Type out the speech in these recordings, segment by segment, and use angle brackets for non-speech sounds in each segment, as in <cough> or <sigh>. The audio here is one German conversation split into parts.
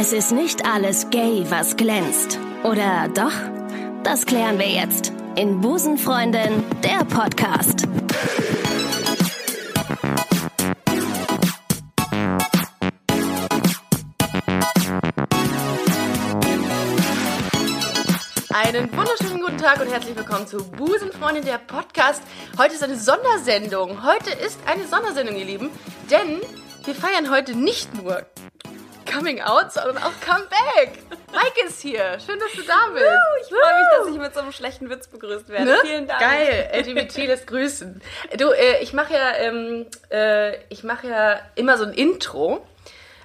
Es ist nicht alles gay, was glänzt. Oder doch? Das klären wir jetzt in Busenfreundin, der Podcast. Einen wunderschönen guten Tag und herzlich willkommen zu Busenfreundin, der Podcast. Heute ist eine Sondersendung. Heute ist eine Sondersendung, ihr Lieben, denn wir feiern heute nicht nur Coming Out, sondern auch Comeback. Mike ist hier. Schön, dass du da bist. Ich freue mich, dass ich mit so einem schlechten Witz begrüßt werde. Ne? Vielen Dank. Geil, LGBT lässt grüßen. Du, äh, ich mache ja, ähm, äh, ich mache ja immer so ein Intro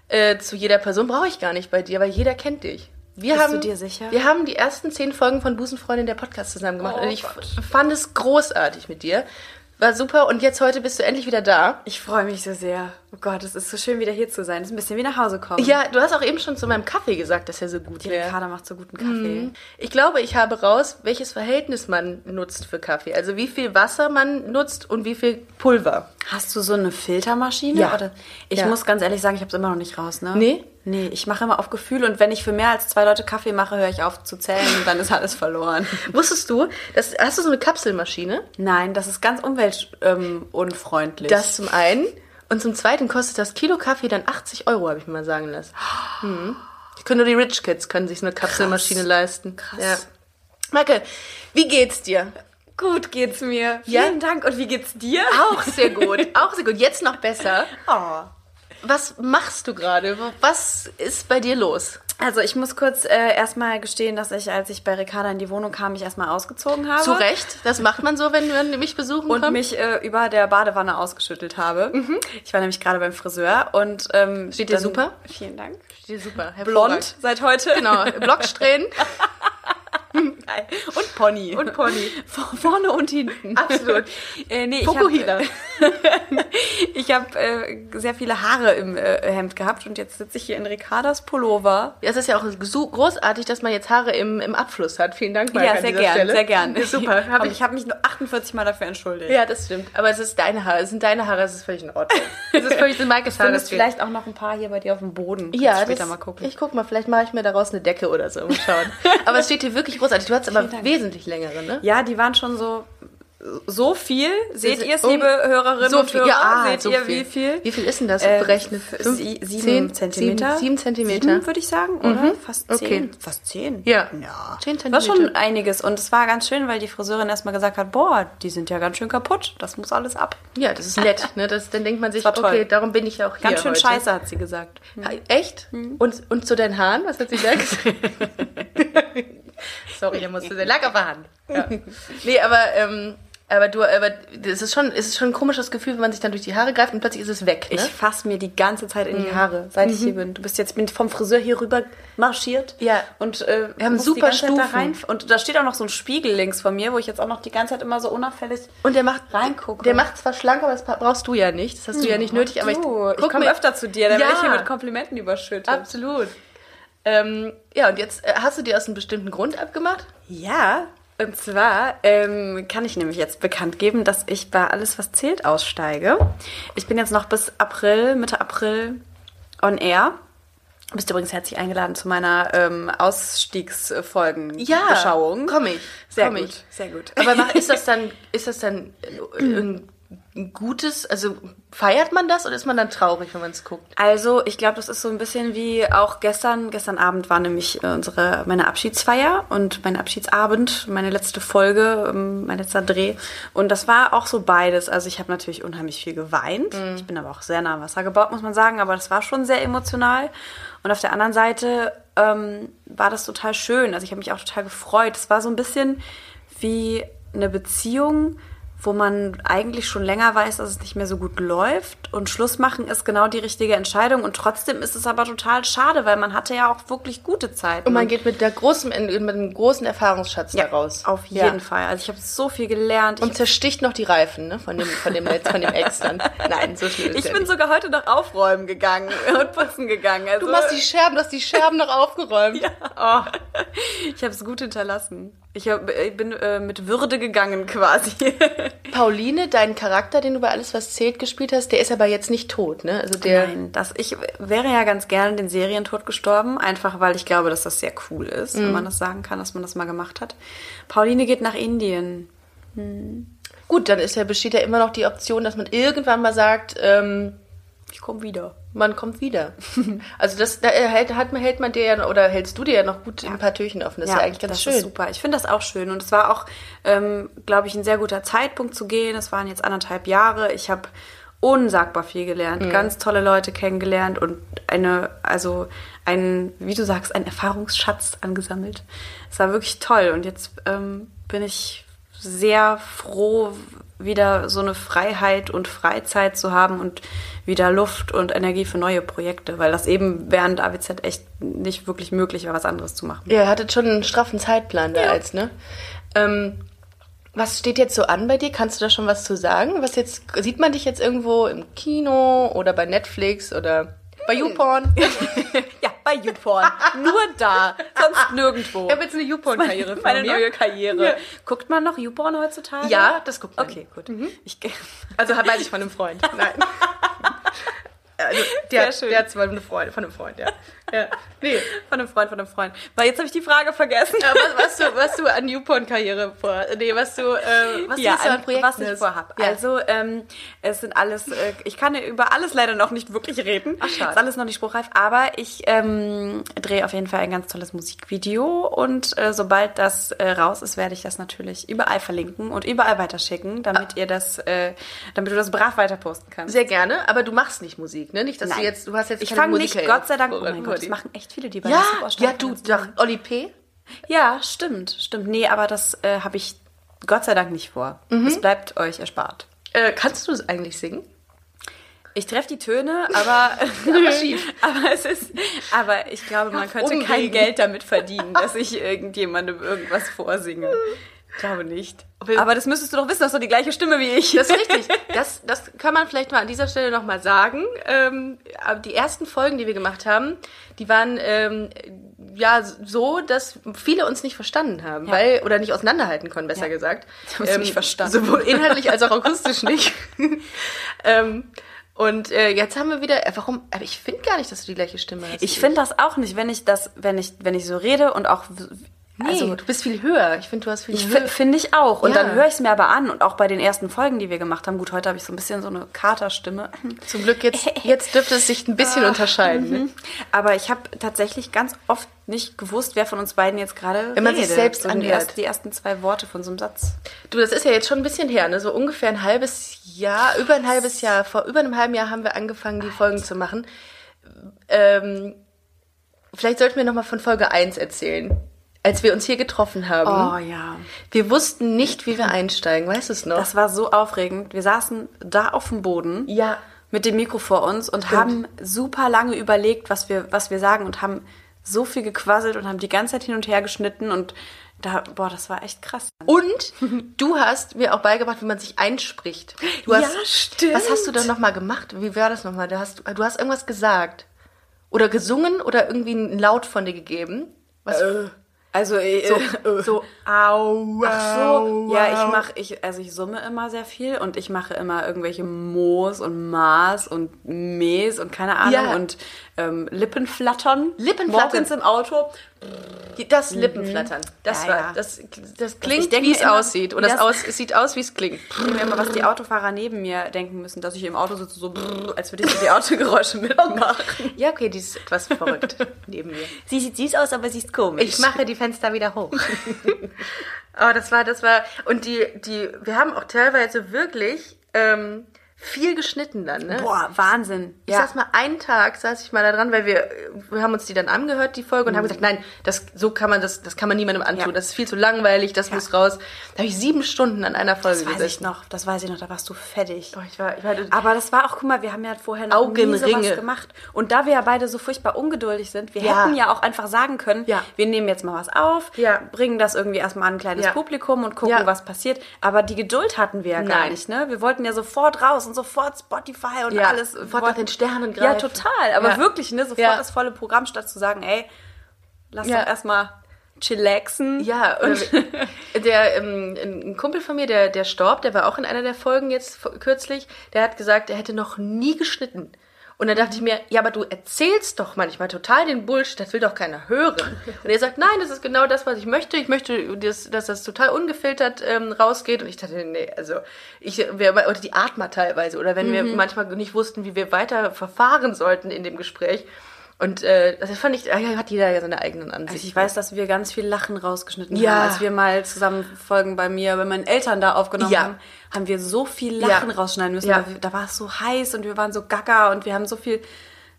äh, zu jeder Person. Brauche ich gar nicht bei dir, weil jeder kennt dich. Wir Bist haben, du dir sicher? Wir haben die ersten zehn Folgen von Busenfreundin der Podcast zusammen gemacht Oh und ich Gott. fand es großartig mit dir. War super und jetzt heute bist du endlich wieder da. Ich freue mich so sehr. Oh Gott, es ist so schön, wieder hier zu sein. Es ist ein bisschen wie nach Hause kommen. Ja, du hast auch eben schon zu meinem Kaffee gesagt, dass er so gut wäre. Ricarda macht so guten Kaffee. Ich glaube, ich habe raus, welches Verhältnis man nutzt für Kaffee. Also wie viel Wasser man nutzt und wie viel Pulver. Hast du so eine Filtermaschine? Ja. Oder? Ich Ja. muss ganz ehrlich sagen, ich habe es immer noch nicht raus, ne? Nee? Nee, ich mache immer auf Gefühl und wenn ich für mehr als zwei Leute Kaffee mache, höre ich auf zu zählen und dann ist alles verloren. <laughs> Wusstest du, das, hast du so eine Kapselmaschine? Nein, das ist ganz umweltunfreundlich. Das zum einen. Und zum zweiten kostet das Kilo Kaffee dann 80 Euro, habe ich mir mal sagen lassen. Die können nur die Rich Kids können sich eine Kapselmaschine leisten. Krass. Ja. Marke, wie geht's dir? gut geht's mir. Ja? Vielen Dank. Und wie geht's dir? Auch sehr gut. <laughs> Auch sehr gut. Jetzt noch besser. Oh. Was machst du gerade? Was ist bei dir los? Also ich muss kurz äh, erstmal gestehen, dass ich, als ich bei Ricarda in die Wohnung kam, mich erstmal ausgezogen habe. Zu Recht. Das macht man so, wenn man mich besuchen Und kommt. mich äh, über der Badewanne ausgeschüttelt habe. Ich war nämlich gerade beim Friseur und ähm, Steht dir super? Vielen Dank. Steht super. Blond seit heute. Genau. Blocksträhnen. <laughs> Geil. <laughs> Und Pony. Und Pony. <laughs> Vor- Vorne und hinten. Absolut. Äh, nee, ich habe <laughs> hab, äh, sehr viele Haare im äh, Hemd gehabt und jetzt sitze ich hier in Ricardas Pullover. Ja, es ist ja auch so großartig, dass man jetzt Haare im, im Abfluss hat. Vielen Dank, Marc, ja, sehr dieser gern, Stelle. sehr gern. Ja, super. Hab ich, ich habe mich nur 48 Mal dafür entschuldigt. ja, das stimmt. Aber es ist deine Haare. Es sind deine Haare. Es ist völlig in Ordnung. Es ist völlig in Maikes Du Haare. findest vielleicht auch noch ein paar hier bei dir auf dem Boden. Kannst ja, später das, mal gucken. Ich guck mal, vielleicht mache ich mir daraus eine Decke oder so. Mal schauen. aber es steht hier wirklich großartig. Du hast aber Vielen Dank. wesentlich längere, ne? Ja, die waren schon so so viel. Seht ihr es, liebe Hörerinnen So und Hörer? ja, ah, Seht so ihr, viel. wie viel? Wie viel ist denn das Äh, berechnet? f- Fünf, sie- zehn, sieben Zentimeter. Sieben, sieben Zentimeter. Sieben, würde ich sagen, oder? Fast Okay. zehn. Fast zehn. Ja. Ja. Zehn Das war schon Zentimeter. einiges. Und es war ganz schön, weil die Friseurin erstmal gesagt hat, boah, die sind ja ganz schön kaputt. Das muss alles ab. Ja, das ist nett. Ne? Das, dann denkt man sich, okay, darum bin ich ja auch hier Ganz schön heute. scheiße, hat sie gesagt. Ha- Echt? Und, und zu deinen Haaren? Was hat sie gesagt? <laughs> Sorry, der musste, der lag auf der Hand. Ja. Nee, aber, ähm, aber du, aber das ist schon, es ist schon ein komisches Gefühl, wenn man sich dann durch die Haare greift und plötzlich ist es weg. Ne? Ich fasse mir die ganze Zeit in die Haare, seit ich hier bin. Du bist jetzt vom Friseur hier rüber marschiert. Ja. Und äh, Wir haben super die Zeit da Stufen. rein. Und da steht auch noch so ein Spiegel links von mir, wo ich jetzt auch noch die ganze Zeit immer so unauffällig und der macht, reingucke. der macht zwar schlank, aber das brauchst du ja nicht. Das hast du ja nicht nötig, aber ich, du, ich guck komme öfter zu dir, dann Ja. werde ich hier mit Komplimenten überschüttet. Absolut. Ähm, ja, und jetzt äh, hast du dir aus einem bestimmten Grund abgemacht? Ja, und zwar ähm, kann ich nämlich jetzt bekannt geben, dass ich bei Alles, was zählt, aussteige. Ich bin jetzt noch bis April, Mitte April on air. Du bist übrigens herzlich eingeladen zu meiner ähm, Ausstiegsfolgen-Beschauung. komm ich. Sehr komm gut, ich. sehr gut. Aber mach- <laughs> ist das dann, ist das dann ein, ein gutes, also feiert man das oder ist man dann traurig, wenn man es guckt? Also, ich glaube, das ist so ein bisschen wie auch gestern. Gestern Abend war nämlich äh, unsere, meine Abschiedsfeier und mein Abschiedsabend, meine letzte Folge, ähm, mein letzter Dreh. Und das war auch so beides. Also, ich habe natürlich unheimlich viel geweint. Ich bin aber auch sehr nah am Wasser gebaut, muss man sagen. Aber das war schon sehr emotional. Und auf der anderen Seite ähm, war das total schön. Also, ich habe mich auch total gefreut. Es war so ein bisschen wie eine Beziehung, wo man eigentlich schon länger weiß, dass es nicht mehr so gut läuft. Und Schluss machen ist genau die richtige Entscheidung. Und trotzdem ist es aber total schade, weil man hatte ja auch wirklich gute Zeiten. Und man geht mit der großen, mit einem großen Erfahrungsschatz ja, da raus. Auf Ja. jeden Fall. Also ich habe so viel gelernt. Ich, Und zersticht noch die Reifen, ne? Von dem, von dem Netz, von dem Ex dann. Nein, so schlimm ist ich ja bin nicht. sogar heute noch aufräumen gegangen <laughs> und putzen gegangen. Also, Du machst die Scherben, du hast die Scherben noch aufgeräumt. <laughs> Ja. Oh. Ich habe es gut hinterlassen. Ich hab, ich bin äh, mit Würde gegangen <laughs> quasi. Pauline, dein Charakter, den du bei Alles, was zählt gespielt hast, der ist aber jetzt nicht tot, ne? Also der. Nein, das, ich wäre ja ganz gerne den Serientod gestorben, einfach weil ich glaube, dass das sehr cool ist, wenn man das sagen kann, dass man das mal gemacht hat. Pauline geht nach Indien. Gut, dann ist ja, besteht ja immer noch die Option, dass man irgendwann mal sagt, ähm, Ich komme wieder. man kommt wieder. <laughs> also das da hält, hat man, hält man dir ja, oder hältst du dir ja noch gut ein paar Türchen offen. Das ist ja eigentlich ganz das schön. ist super. Ich finde das auch schön. Und es war auch, ähm, glaube ich, ein sehr guter Zeitpunkt zu gehen. Es waren jetzt anderthalb Jahre. Ich habe unsagbar viel gelernt, ganz tolle Leute kennengelernt und eine, also ein, wie du sagst, ein Erfahrungsschatz angesammelt. Es war wirklich toll. Und jetzt ähm, bin ich sehr froh, wieder so eine Freiheit und Freizeit zu haben und wieder Luft und Energie für neue Projekte, weil das eben während AWZ echt nicht wirklich möglich war, was anderes zu machen. Ja, ihr hattet schon einen straffen Zeitplan da als, ne? Ähm, was steht jetzt so an bei dir? Kannst du da schon was zu sagen? Was jetzt, sieht man dich jetzt irgendwo im Kino oder bei Netflix oder bei YouPorn? <laughs> Ja, bei YouPorn. Nur da, sonst nirgendwo. Ich habe jetzt eine YouPorn-Karriere Meine mir. neue Karriere. Ja. Guckt man noch YouPorn heutzutage? Ja, das guckt man. Okay, gut. Ich, Also weiß ich von einem Freund. Nein. <laughs> Also, <laughs> der, Sehr schön. der hat zwar eine Freundin, von einem Freund, ja. ja. Nee. <laughs> von einem Freund, von einem Freund. Weil jetzt habe ich die Frage vergessen. Ja, was, was, du, was du an YouPorn-Karriere vor. Nee, was du, äh, was ja, du an Projekten was ich vorhab. Ja. Also, ähm, es sind alles, äh, ich kann über alles leider noch nicht wirklich reden. Ach, schade. Ist alles noch nicht spruchreif, aber ich ähm, drehe auf jeden Fall ein ganz tolles Musikvideo und äh, sobald das äh, raus ist, werde ich das natürlich überall verlinken und überall weiterschicken, damit ihr das, äh, damit du das brav weiter posten kannst. Sehr gerne, aber du machst nicht Musik, ne? Nicht, dass Nein. du jetzt, du hast jetzt ich fange nicht, Gott sei Dank, oh vor- mein Gott, das machen echt viele, die bei Ja, ja, du, doch, Oli P. Ja, stimmt, stimmt. Nee, aber das äh, habe ich Gott sei Dank nicht vor. Mhm. Es bleibt euch erspart. Äh, kannst du es eigentlich singen? Ich treffe die Töne, aber, <laughs> Aber <laughs> schief. aber es ist, aber ich glaube, man könnte Umwegen. kein Geld damit verdienen, dass ich irgendjemandem irgendwas vorsinge. <laughs> Ich glaube nicht. Aber das müsstest du doch wissen, hast du die gleiche Stimme wie ich. Das ist richtig. <laughs> Das, das kann man vielleicht mal an dieser Stelle nochmal sagen. Ähm, die ersten Folgen, die wir gemacht haben, die waren ähm, ja so, dass viele uns nicht verstanden haben, weil oder nicht auseinanderhalten konnten, besser Ja. gesagt. <laughs> haben es nicht verstanden. Sowohl inhaltlich als auch akustisch <laughs> nicht. ähm, und äh, jetzt haben wir wieder. Äh, warum? Aber ich finde gar nicht, dass du die gleiche Stimme hast. Ich finde das auch nicht, wenn ich das, wenn ich, wenn ich so rede und auch, Nee, also du bist viel höher. Ich finde, du hast viel Ich höher. fi- finde ich auch. Und Ja. dann höre ich es mir aber an. Und auch bei den ersten Folgen, die wir gemacht haben. Gut, heute habe ich so ein bisschen so eine Katerstimme. <laughs> Zum Glück jetzt, <laughs> jetzt dürfte es sich ein bisschen unterscheiden. Ne? Aber ich habe tatsächlich ganz oft nicht gewusst, wer von uns beiden jetzt gerade Wenn man sich redet. selbst so die, anhört. erst, die ersten zwei Worte von so einem Satz. Du, das ist ja jetzt schon ein bisschen her, ne? So ungefähr ein halbes Jahr, über ein halbes Jahr, vor über einem halben Jahr haben wir angefangen, die Folgen zu machen. Ähm, vielleicht sollten wir nochmal von Folge 1 erzählen. Als wir uns hier getroffen haben. Oh ja. Wir wussten nicht, wie wir einsteigen, weißt du es noch? Das war so aufregend. Wir saßen da auf dem Boden ja. mit dem Mikro vor uns und haben super lange überlegt, was wir, was wir sagen und haben so viel gequasselt und haben die ganze Zeit hin und her geschnitten und da, boah, das war echt krass. Und du hast mir auch beigebracht, wie man sich einspricht. Du hast, Ja, stimmt. Was hast du da nochmal gemacht? Wie war das nochmal? Du hast, du hast irgendwas gesagt. Oder gesungen oder irgendwie einen Laut von dir gegeben. Was? Also äh, so, <laughs> so, au, Ach so, ja, ich mache, ich, also ich summe immer sehr viel und ich mache immer irgendwelche Moos und Maß und Mees und keine Ahnung Ja. und ähm, Lippenflattern. Lippenflattern. Morgens im Auto. Das Lippenflattern. Das Mhm. Ja, war, ja. das, das klingt, wie es aussieht. Und das, aus, es sieht aus, wie es klingt. Ich denke mir immer, was die Autofahrer neben mir denken müssen, dass ich im Auto sitze, so als würde ich so die Autogeräusche <laughs> mitmachen. Ja, okay, die ist etwas verrückt <laughs> neben mir. Sie sieht süß aus, aber sie ist komisch. Ich mache die Fenster wieder hoch. Aber <laughs> das war, das war, und die, die, wir haben auch teilweise wirklich ähm, viel geschnitten dann, ne? Boah, Wahnsinn. Ich saß mal einen Tag, saß ich mal da dran, weil wir, wir haben uns die dann angehört, die Folge, und haben gesagt, nein, das, so kann man das, das kann man niemandem antun, Mhm. Ja. das ist viel zu langweilig, das muss raus. Da habe ich sieben Stunden an einer Folge Das weiß ich gesessen. noch, das weiß ich noch, da warst du fertig. Boah, ich war, ich war, Aber das war auch, guck mal, wir haben ja vorher noch nie Augenringe. sowas gemacht. Und da wir ja beide so furchtbar ungeduldig sind, wir Ja. hätten ja auch einfach sagen können, Ja. wir nehmen jetzt mal was auf, Ja. bringen das irgendwie erstmal an ein kleines Ja. Publikum und gucken, Ja. was passiert. Aber die Geduld hatten wir ja gar Nein. nicht, ne? Wir wollten ja sofort raus und sofort Spotify und Ja, alles. sofort nach den Sternen Ja, greifen. total. Aber Ja. wirklich, ne? Sofort Ja. das volle Programm, statt zu sagen, ey, lass Ja. doch erstmal chillaxen. Ja, oder <laughs> der ähm, ein Kumpel von mir, der, der storb, der war auch in einer der Folgen jetzt kürzlich, der hat gesagt, er hätte noch nie geschnitten. Und dann dachte ich mir, ja, aber du erzählst doch manchmal total den Bullshit, das will doch keiner hören. Und er sagt, nein, das ist genau das, was ich möchte. Ich möchte, dass, dass das total ungefiltert ähm, rausgeht. Und ich dachte, nee, also ich, wir, oder die Art mal teilweise. Oder wenn wir manchmal nicht wussten, wie wir weiter verfahren sollten in dem Gespräch. Und äh, das fand ich, ja, hat jeder ja seine eigenen Ansichten. Also ich weiß, dass wir ganz viel Lachen rausgeschnitten Ja. haben. Als wir mal zusammen Folgen bei mir, bei meinen Eltern da aufgenommen Ja. haben, haben wir so viel Lachen Ja. rausschneiden müssen. Ja. Da war es so heiß und wir waren so gaga und wir haben so viel,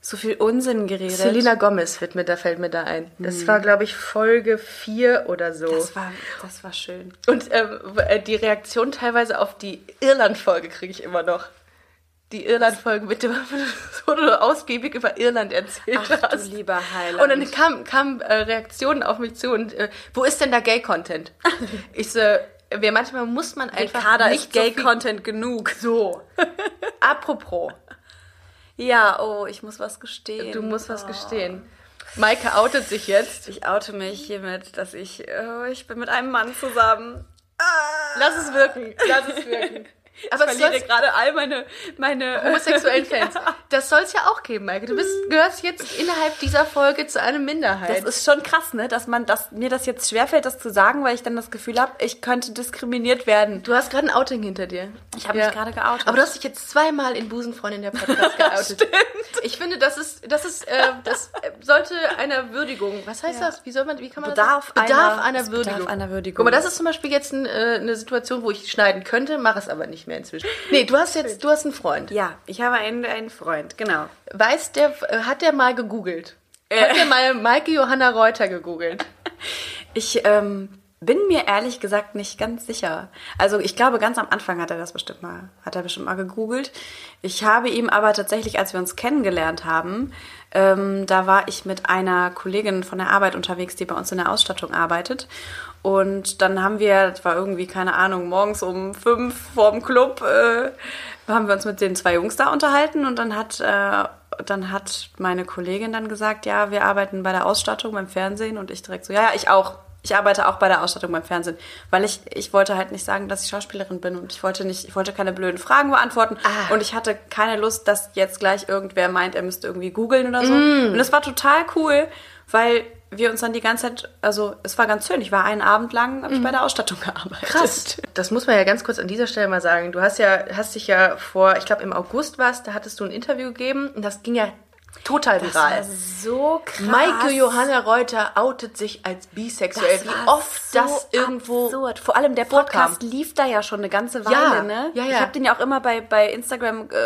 so viel Unsinn geredet. Selena Gomez wird mir, da fällt mir da ein. Das war, glaube ich, Folge 4 oder so. das war, das war schön. Und ähm, äh, die Reaktion teilweise auf die Irland-Folge kriege ich immer noch. Die Irland-Folge mit dem, <laughs> wo du ausgiebig über Irland erzählt Ach du hast. lieber Heiland. Und dann kamen kam, äh, Reaktionen auf mich zu und äh, wo ist denn da Gay-Content? <laughs> ich so, wir manchmal muss man einfach Ricarda nicht ist Gay so Content genug. So. <laughs> Apropos, Ja, oh, ich muss was gestehen. du musst was gestehen. Maike outet sich jetzt. Ich oute mich hiermit, dass ich, oh, ich bin mit einem Mann zusammen. Lass es wirken. Lass es wirken. <laughs> Aber ich verliere gerade all meine, meine <laughs> homosexuellen Fans. <laughs> Das soll es ja auch geben, Maike. Du bist, gehörst jetzt innerhalb dieser Folge zu einer Minderheit. Das ist schon krass, ne, dass man, dass mir das jetzt schwerfällt, das zu sagen, weil ich dann das Gefühl habe, ich könnte diskriminiert werden. du hast gerade ein Outing hinter dir. Ich habe mich gerade geoutet. Aber du hast dich jetzt zweimal in Busenfreundin der Podcast <laughs> geoutet. Ich finde, das ist, das ist, äh, das äh, sollte einer Würdigung. Was heißt das? Wie soll man, wie kann man Bedarf das? Bedarf einer- einer Würdigung. bedarf einer Würdigung. Guck mal, das ist zum Beispiel jetzt ein, äh, eine Situation, wo ich schneiden könnte, mache es aber nicht mehr inzwischen. Nee, du hast jetzt, du hast einen Freund. ja, ich habe einen, einen Freund, genau. Weiß der, äh, hat der mal gegoogelt? Hat der mal Maike Johanna Reuter gegoogelt? <laughs> Ich ähm, bin mir ehrlich gesagt nicht ganz sicher. Also ich glaube, ganz am Anfang hat er das bestimmt mal, hat er bestimmt mal gegoogelt. Ich habe ihm aber tatsächlich, als wir uns kennengelernt haben, ähm, da war ich mit einer Kollegin von der Arbeit unterwegs, die bei uns in der Ausstattung arbeitet. Und dann haben wir, das war irgendwie, keine Ahnung, morgens um fünf vorm Club, äh, haben wir uns mit den zwei Jungs da unterhalten und dann hat, äh, dann hat meine Kollegin dann gesagt, ja, wir arbeiten bei der Ausstattung beim Fernsehen und ich direkt so, ja, ja, ich auch. Ich arbeite auch bei der Ausstattung beim Fernsehen, weil ich, ich wollte halt nicht sagen, dass ich Schauspielerin bin und ich wollte nicht, ich wollte keine blöden Fragen beantworten Ah. und ich hatte keine Lust, dass jetzt gleich irgendwer meint, er müsste irgendwie googeln oder so. Mm. Und das war total cool, weil wir uns dann die ganze Zeit, also es war ganz schön. Ich war einen Abend lang, habe ich bei der Ausstattung gearbeitet. Mm. Krass. Das muss man ja ganz kurz an dieser Stelle mal sagen. Du hast ja, hast dich ja vor, ich glaube im August warst, da hattest du ein Interview gegeben und das ging ja total Das war viral. so krass. Maike Johanna Reuter outet sich als bisexuell. Wie oft so das irgendwo absurd. Vor allem der vorkam. Podcast lief da ja schon eine ganze Weile, Ja, ne? ja, ja. Ich habe den ja auch immer bei, bei Instagram äh,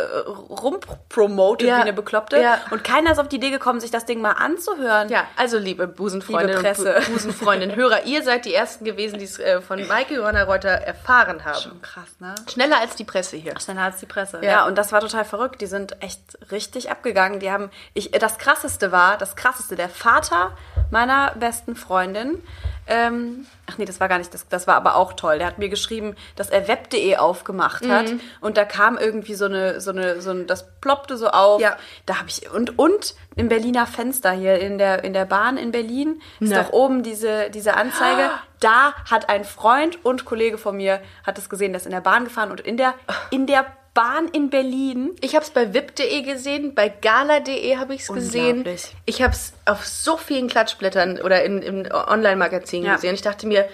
rumpromotet Ja, wie eine Bekloppte. ja. Und keiner ist auf die Idee gekommen, sich das Ding mal anzuhören. Ja, also liebe Busenfreundinnen Liebe Presse. und Bu- Busenfreundinnen, Hörer, ihr seid die Ersten gewesen, die es äh, von Maike Johanna Reuter erfahren haben. Schon krass, ne? Schneller als die Presse hier. Schneller als die Presse. Ja. Ja. und das war total verrückt. Die sind echt richtig abgegangen. Die haben, ich, das krasseste war, das krasseste, der Vater meiner besten Freundin, ähm, ach nee, das war gar nicht, das, das war aber auch toll. Der hat mir geschrieben, dass er web.de aufgemacht hat Mhm. und da kam irgendwie so eine, so eine, so ein, das ploppte so auf. Ja. Da habe ich, und, und im Berliner Fenster hier in der, in der Bahn in Berlin ist Ne. doch oben diese, diese Anzeige. Da hat ein Freund und Kollege von mir hat es gesehen, der ist in der Bahn gefahren und in der, in der Bahn in Berlin. Ich habe es bei wip.de gesehen, bei gala.de habe ich es gesehen. Ich habe es auf so vielen Klatschblättern oder in, in Online-Magazinen Ja. gesehen. Ich dachte mir,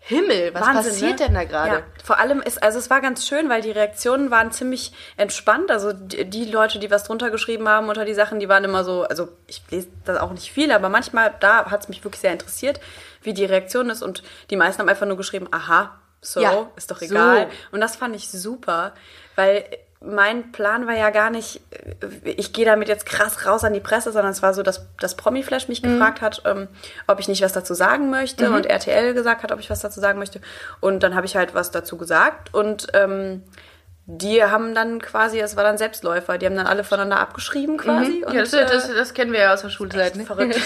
Himmel, was Wahnsinn, passiert ne? denn da gerade? Ja, vor allem ist, also es war ganz schön, weil die Reaktionen waren ziemlich entspannt. Also die, die Leute, die was drunter geschrieben haben unter die Sachen, die waren immer so, also ich lese das auch nicht viel, aber manchmal, da hat es mich wirklich sehr interessiert, wie die Reaktion ist. Und die meisten haben einfach nur geschrieben, aha, so, Ja, ist doch so. egal. Und das fand ich super, weil mein Plan war ja gar nicht, ich gehe damit jetzt krass raus an die Presse, sondern es war so, dass das Promiflash mich Mhm. gefragt hat, ähm, ob ich nicht was dazu sagen möchte und RTL gesagt hat, ob ich was dazu sagen möchte. Und dann habe ich halt was dazu gesagt und ähm, die haben dann quasi, es war dann Selbstläufer, die haben dann alle voneinander abgeschrieben quasi. Mhm. Ja, das, äh, das, das kennen wir ja aus der Schulzeit. Ne? verrückt.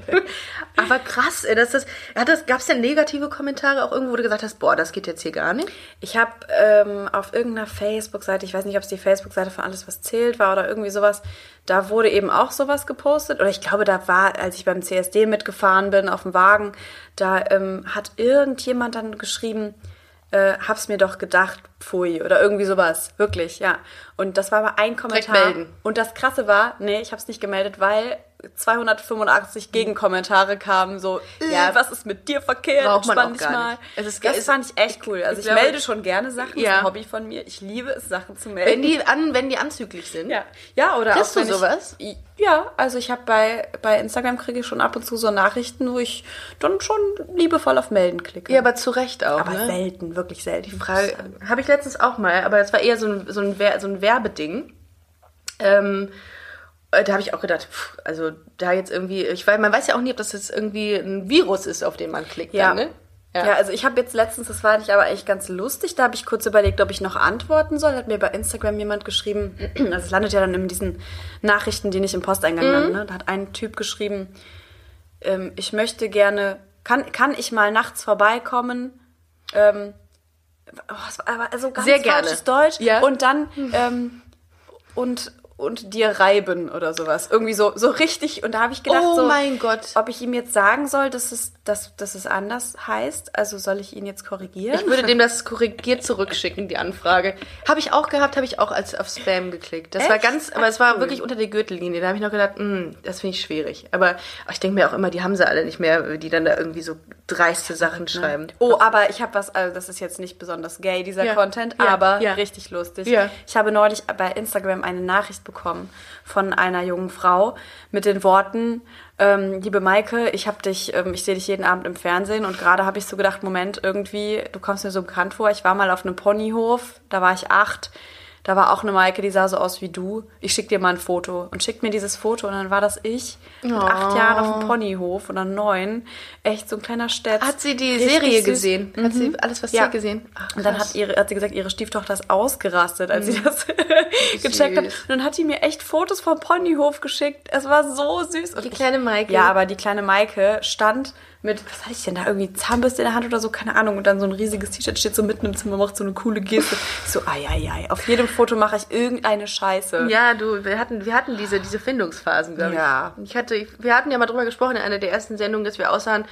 <laughs> Aber krass, dass das, hat das, gab es denn negative Kommentare auch irgendwo, wo du gesagt hast, boah, das geht jetzt hier gar nicht? Ich habe ähm, auf irgendeiner Facebook-Seite, ich weiß nicht, ob es die Facebook-Seite von Alles, was zählt war oder irgendwie sowas, da wurde eben auch sowas gepostet. Oder ich glaube, da war, als ich beim CSD mitgefahren bin auf dem Wagen, da ähm, hat irgendjemand dann geschrieben, äh, hab's mir doch gedacht, pfui, oder irgendwie sowas. Wirklich, ja. Und das war aber ein Kommentar. Und das Krasse war, nee, ich hab's nicht gemeldet, weil 285 Gegenkommentare kamen, so, ja, Äh, was ist mit dir verkehrt? braucht man auch gar mal. nicht. Es ist- das es- fand ich echt cool. Also ich ich, glaube- melde schon gerne Sachen, das Ja. ist ein Hobby von mir. Ich liebe es, Sachen zu melden. Wenn die, an, wenn die anzüglich sind. Ja, ja oder Kriegst auch du wenn sowas? Ich, ja, also ich habe bei, bei Instagram kriege ich schon ab und zu so Nachrichten, wo ich dann schon liebevoll auf Melden klicke. Ja, aber zu Recht auch. aber ne? selten, wirklich selten. Frage, habe ich letztens auch mal, aber das war eher so ein, so ein, Wer- so ein Werbeding. Ähm, äh, da habe ich auch gedacht, pff, also da jetzt irgendwie, ich weiß, man weiß ja auch nie, ob das jetzt irgendwie ein Virus ist, auf den man klickt. Ja. Dann, ne? Ja. also ich habe jetzt letztens, das war nicht aber echt ganz lustig, da habe ich kurz überlegt, ob ich noch antworten soll. Hat mir bei Instagram jemand geschrieben, <clears throat> also es landet ja dann in diesen Nachrichten, die nicht im Posteingang Mhm. landen. Ne? Da hat ein Typ geschrieben, ähm, ich möchte gerne, kann, kann ich mal nachts vorbeikommen? Ähm, oh, also ganz Sehr gerne. falsches Deutsch. Ja. Und dann ähm, und und dir reiben oder sowas. Irgendwie so so richtig. Und da habe ich gedacht, Oh so, mein Gott. ob ich ihm jetzt sagen soll, dass es, dass, dass es anders heißt. Also soll ich ihn jetzt korrigieren? Ich würde dem das korrigiert zurückschicken, die Anfrage. Habe ich auch gehabt, habe ich auch als auf Spam geklickt. Das war Echt? ganz, aber es war wirklich unter der Gürtellinie. Da habe ich noch gedacht, hm, das finde ich schwierig. Aber ich denke mir auch immer, die haben sie alle nicht mehr, die dann da irgendwie so dreiste Sachen schreiben. Oh, aber ich habe was, also das ist jetzt nicht besonders gay, dieser Ja. Content, Ja, aber ja. richtig lustig. Ja. Ich habe neulich bei Instagram eine Nachricht bekommen von einer jungen Frau mit den Worten, ähm, liebe Maike, ich habe dich, ähm, ich sehe dich jeden Abend im Fernsehen und gerade habe ich so gedacht, Moment, irgendwie, du kommst mir so bekannt vor, ich war mal auf einem Ponyhof, da war ich acht, da war auch eine Maike, die sah so aus wie du. Ich schick dir mal ein Foto. Und schickt mir dieses Foto und dann war das ich mit acht Jahren auf dem Ponyhof oder neun. Echt so ein kleiner Städtz. Hat sie die Richtig Serie süß. gesehen? Hat sie alles, was Ja. sie gesehen? Ach, Und dann hat, ihre, hat sie gesagt, ihre Stieftochter ist ausgerastet, als sie das <laughs> gecheckt hat. Süß. Und dann hat die mir echt Fotos vom Ponyhof geschickt. Es war so süß. Und Die kleine Maike. Ja, aber die kleine Maike stand mit, was hatte ich denn da, irgendwie Zahnbürste in der Hand oder so, keine Ahnung. Und dann so ein riesiges T-Shirt steht so mitten im Zimmer, macht so eine coole Geste. Ich so, ai, ai, ai. Auf jedem Foto mache ich irgendeine Scheiße. Ja, du, wir hatten, wir hatten diese, diese Findungsphasen, glaube ich. Ja. Ich hatte, wir hatten ja mal drüber gesprochen in einer der ersten Sendungen, dass wir aussahen,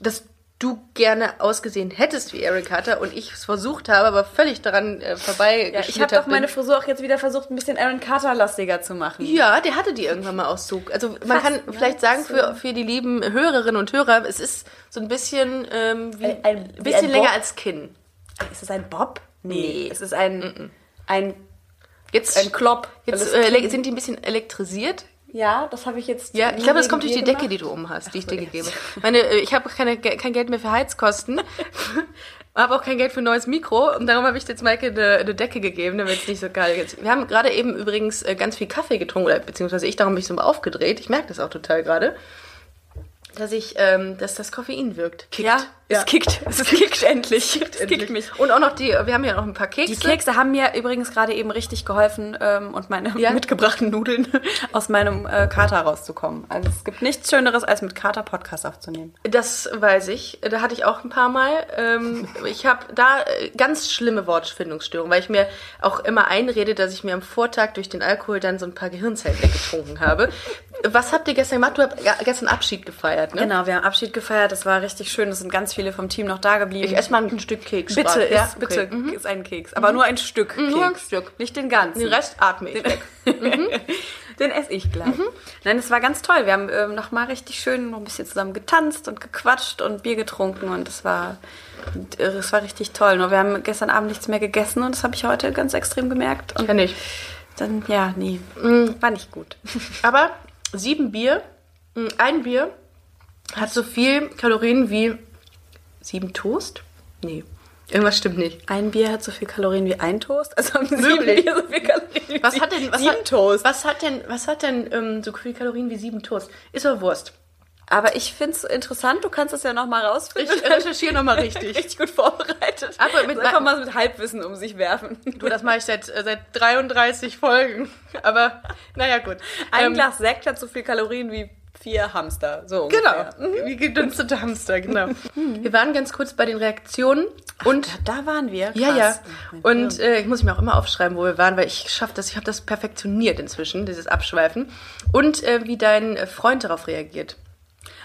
dass du gerne ausgesehen hättest wie Eric Carter und ich es versucht habe, aber völlig daran äh, vorbei Ja, ich habe doch meine Frisur auch jetzt wieder versucht, ein bisschen Aaron Carter-lastiger zu machen. Ja, der hatte die irgendwann mal aus Zug. Also man Fast, kann ne? vielleicht sagen So. für, für die lieben Hörerinnen und Hörer, es ist so ein bisschen ähm, wie, Ein- ein- wie bisschen ein länger als Kinn. Ist es ein Bob? Nee. Es ist ein, ein, Jetzt, ein Klopp. jetzt äh, sind die ein bisschen elektrisiert. Ja, das habe ich jetzt. Ja, ich glaube, das kommt durch die dir Decke, die gemacht. du oben hast, die ich dir gegeben habe. Meine, äh, ich habe keine, kein Geld mehr für Heizkosten. <laughs> habe auch kein Geld für ein neues Mikro und darum habe ich jetzt Maike eine, eine Decke gegeben, damit es nicht so geil ist. Wir haben gerade eben übrigens äh, ganz viel Kaffee getrunken, oder beziehungsweise ich, darum bin ich so aufgedreht. Ich merke das auch total gerade, dass ich, ähm, dass das Koffein wirkt. Kickt. Ja, es kickt. Es kickt endlich. Es Endlich. kickt mich. Und auch noch die, wir haben ja noch ein paar Kekse. Die Kekse haben mir übrigens gerade eben richtig geholfen ähm, und meine Ja? mitgebrachten Nudeln <laughs> aus meinem äh, Kater rauszukommen. Also es gibt nichts Schöneres, als mit Kater Podcast aufzunehmen. Das weiß ich. Da hatte ich auch ein paar Mal. Ähm, ich habe da äh, ganz schlimme Wortfindungsstörungen, weil ich mir auch immer einrede, dass ich mir am Vortag durch den Alkohol dann so ein paar Gehirnzellen weggetrunken habe. Was habt ihr gestern gemacht? Du hast gestern Abschied gefeiert, ne? Genau, wir haben Abschied gefeiert. Das war richtig schön. Es sind ganz viele vom Team noch da geblieben. Ich esse mal ein Stück Keks. bitte, ist, ja? bitte Okay. Mhm. ist ein Keks. Aber nur ein Stück Keks. Nur ein Stück. Nicht den ganzen. Den Rest atme ich weg. <laughs> Den esse ich gleich. Mhm. Nein, es war ganz toll. Wir haben ähm, noch mal richtig schön noch ein bisschen zusammen getanzt und gequatscht und Bier getrunken und es war, es war richtig toll. Nur wir haben gestern Abend nichts mehr gegessen und das habe ich heute ganz extrem gemerkt. Und Kenn ich. dann, ja, nee, Mhm. war nicht gut. <laughs> Aber sieben Bier, ein Bier hat so viel Kalorien wie sieben Toast? Nee. Irgendwas stimmt nicht. Ein Bier hat so viel Kalorien wie ein Toast. <laughs> Also haben sieben Wirklich? Bier so viel Kalorien wie Was hat denn was sieben hat, Toast? Was hat denn was hat denn ähm, so viel Kalorien wie sieben Toast? Ist doch Wurst. Aber ich finde es interessant, du kannst es ja nochmal rausfinden. Ich recherchiere nochmal <laughs> richtig. richtig gut vorbereitet. Aber mit- einfach mal mit Halbwissen um sich werfen. Du, das mache ich seit, äh, seit 33 Folgen. <laughs> Aber naja, gut. Ein Ähm, Glas Sekt hat so viel Kalorien wie vier Hamster. So Genau, ungefähr. wie gedünstete Hamster, genau. <laughs> Wir waren ganz kurz bei den Reaktionen und Da waren wir. ja, Krass. ja. Ach, mein Und äh, ich muss mir auch immer aufschreiben, wo wir waren, weil ich schaffe das, ich habe das perfektioniert inzwischen, dieses Abschweifen. Und äh, wie dein Freund darauf reagiert.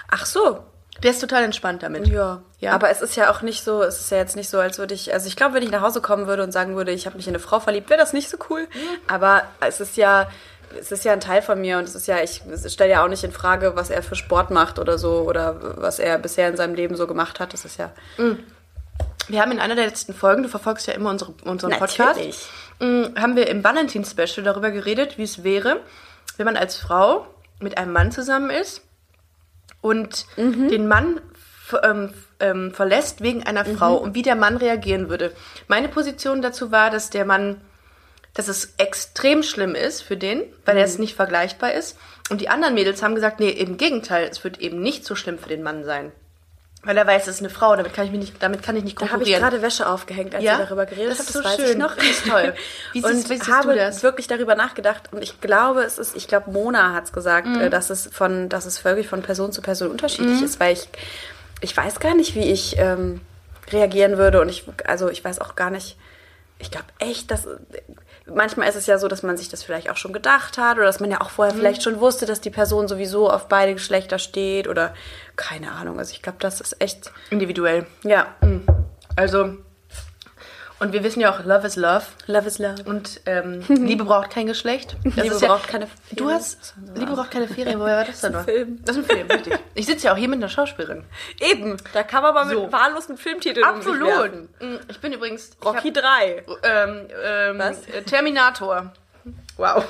Ach so. Der ist total entspannt damit. Ja. Ja. Aber es ist ja auch nicht so, es ist ja jetzt nicht so, als würde ich, also ich glaube, wenn ich nach Hause kommen würde und sagen würde, ich habe mich in eine Frau verliebt, wäre das nicht so cool. Aber es ist ja, es ist ja ein Teil von mir und es ist ja, ich stelle ja auch nicht in Frage, was er für Sport macht oder so oder was er bisher in seinem Leben so gemacht hat. Das ist ja Wir haben in einer der letzten Folgen, du verfolgst ja immer unsere, unseren Podcast, Natürlich. mh, haben wir im Valentin-Special darüber geredet, wie es wäre, wenn man als Frau mit einem Mann zusammen ist und Mhm. den Mann ähm, ähm, verlässt wegen einer Mhm. Frau und wie der Mann reagieren würde. Meine Position dazu war, dass der Mann, dass es extrem schlimm ist für den, weil Mhm. er es nicht vergleichbar ist. Und die anderen Mädels haben gesagt, nee, im Gegenteil, es wird eben nicht so schlimm für den Mann sein. Weil er weiß, es ist eine Frau, damit kann ich, mich nicht, damit kann ich nicht Da habe ich konkurrieren. gerade Wäsche aufgehängt, als Ja? ihr darüber geredet Das habt. ist Das so weiß schön. ich noch. Das <laughs> ist toll. Wie <laughs> und siehst- wie siehst du habe das? wirklich darüber nachgedacht und ich glaube, es ist, ich glaube, Mona hat es gesagt, Mhm. äh, dass es von, dass es wirklich von Person zu Person unterschiedlich ist, weil ich, ich weiß gar nicht, wie ich ähm, reagieren würde und ich, also ich weiß auch gar nicht, ich glaube echt, dass manchmal ist es ja so, dass man sich das vielleicht auch schon gedacht hat oder dass man ja auch Mhm. vorher vielleicht schon wusste, dass die Person sowieso auf beide Geschlechter steht oder keine Ahnung. Also ich glaube, das ist echt, Individuell. ja, Also, und wir wissen ja auch, Love is Love. Love is Love. Und ähm, <laughs> Liebe braucht kein Geschlecht. Das Liebe ist ja, braucht keine Du Ferien. hast Liebe braucht keine Ferien. Woher war das denn ein noch? Film. Das ist ein Film, richtig. Ich sitze ja auch hier mit einer Schauspielerin. Eben, da kann man mal mit So. mit Filmtiteln um sich werfen. Mm, Ich bin übrigens Rocky hab, 3. ähm, ähm, Was? Terminator. Wow.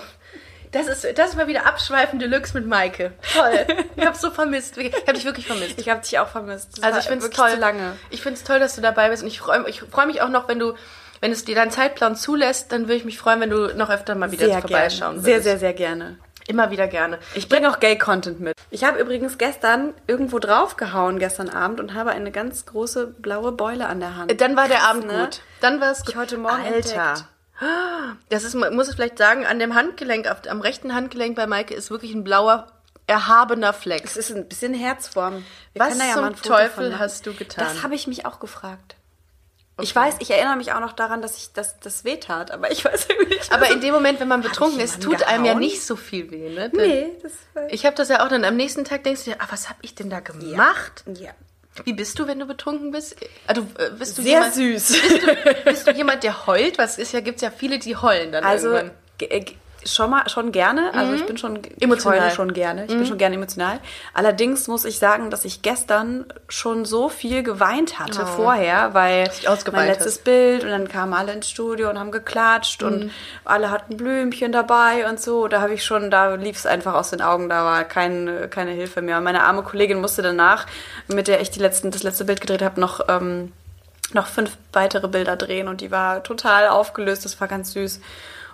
Das ist, das ist mal wieder Abschweifen Deluxe mit Maike. Toll. Ich hab's so vermisst. Ich hab dich wirklich vermisst. Ich habe dich auch vermisst. Das Also ich finde es wirklich toll. zu lange. Ich finde es toll, dass du dabei bist und ich freue ich freu mich auch noch, wenn du, wenn es dir dein Zeitplan zulässt, dann würde ich mich freuen, wenn du noch öfter mal wieder Sehr vorbeischauen gerne. Sehr, würdest. sehr, sehr gerne. Immer wieder gerne. Ich bringe auch Gay-Content mit. Ich habe übrigens gestern irgendwo draufgehauen, gestern Abend, und habe eine ganz große blaue Beule an der Hand. Dann war der Abend ne? gut. Dann war es gut. Ich heute Morgen Alter. entdeckt. Das ist, muss es vielleicht sagen, an dem Handgelenk, am rechten Handgelenk bei Maike ist wirklich ein blauer, erhabener Fleck. Es ist ein bisschen Herzform. Wir Was ja zum Teufel hast du getan? Das habe ich mich auch gefragt. Ich weiß, ich erinnere mich auch noch daran, dass ich dass das weh tat, aber ich weiß irgendwie nicht. Aber in dem Moment, wenn man betrunken ich ist, tut einem ja gehauen? nicht so viel weh. Ne? nee, das war Ich habe das ja auch dann am nächsten Tag denkst du dir, ah, was habe ich denn da gemacht? ja. Wie bist du, wenn du betrunken bist? Du, äh, bist du sehr jemand, süß. Bist du jemand, der heult? Was ist ja, gibt's ja viele, die heulen dann Also irgendwann. Schon mal schon gerne. Also ich bin schon Emotional. Ich heule schon gerne. Ich bin schon gerne emotional. Allerdings muss ich sagen, dass ich gestern schon so viel geweint hatte vorher, weil mein letztes hast. Bild und dann kamen alle ins Studio und haben geklatscht und alle hatten Blümchen dabei und so. Da habe ich schon, da lief es einfach aus den Augen. Da war kein, keine Hilfe mehr. Und meine arme Kollegin musste danach, mit der ich die letzten, das letzte Bild gedreht habe, noch ähm, noch fünf weitere Bilder drehen und die war total aufgelöst. Das war ganz süß.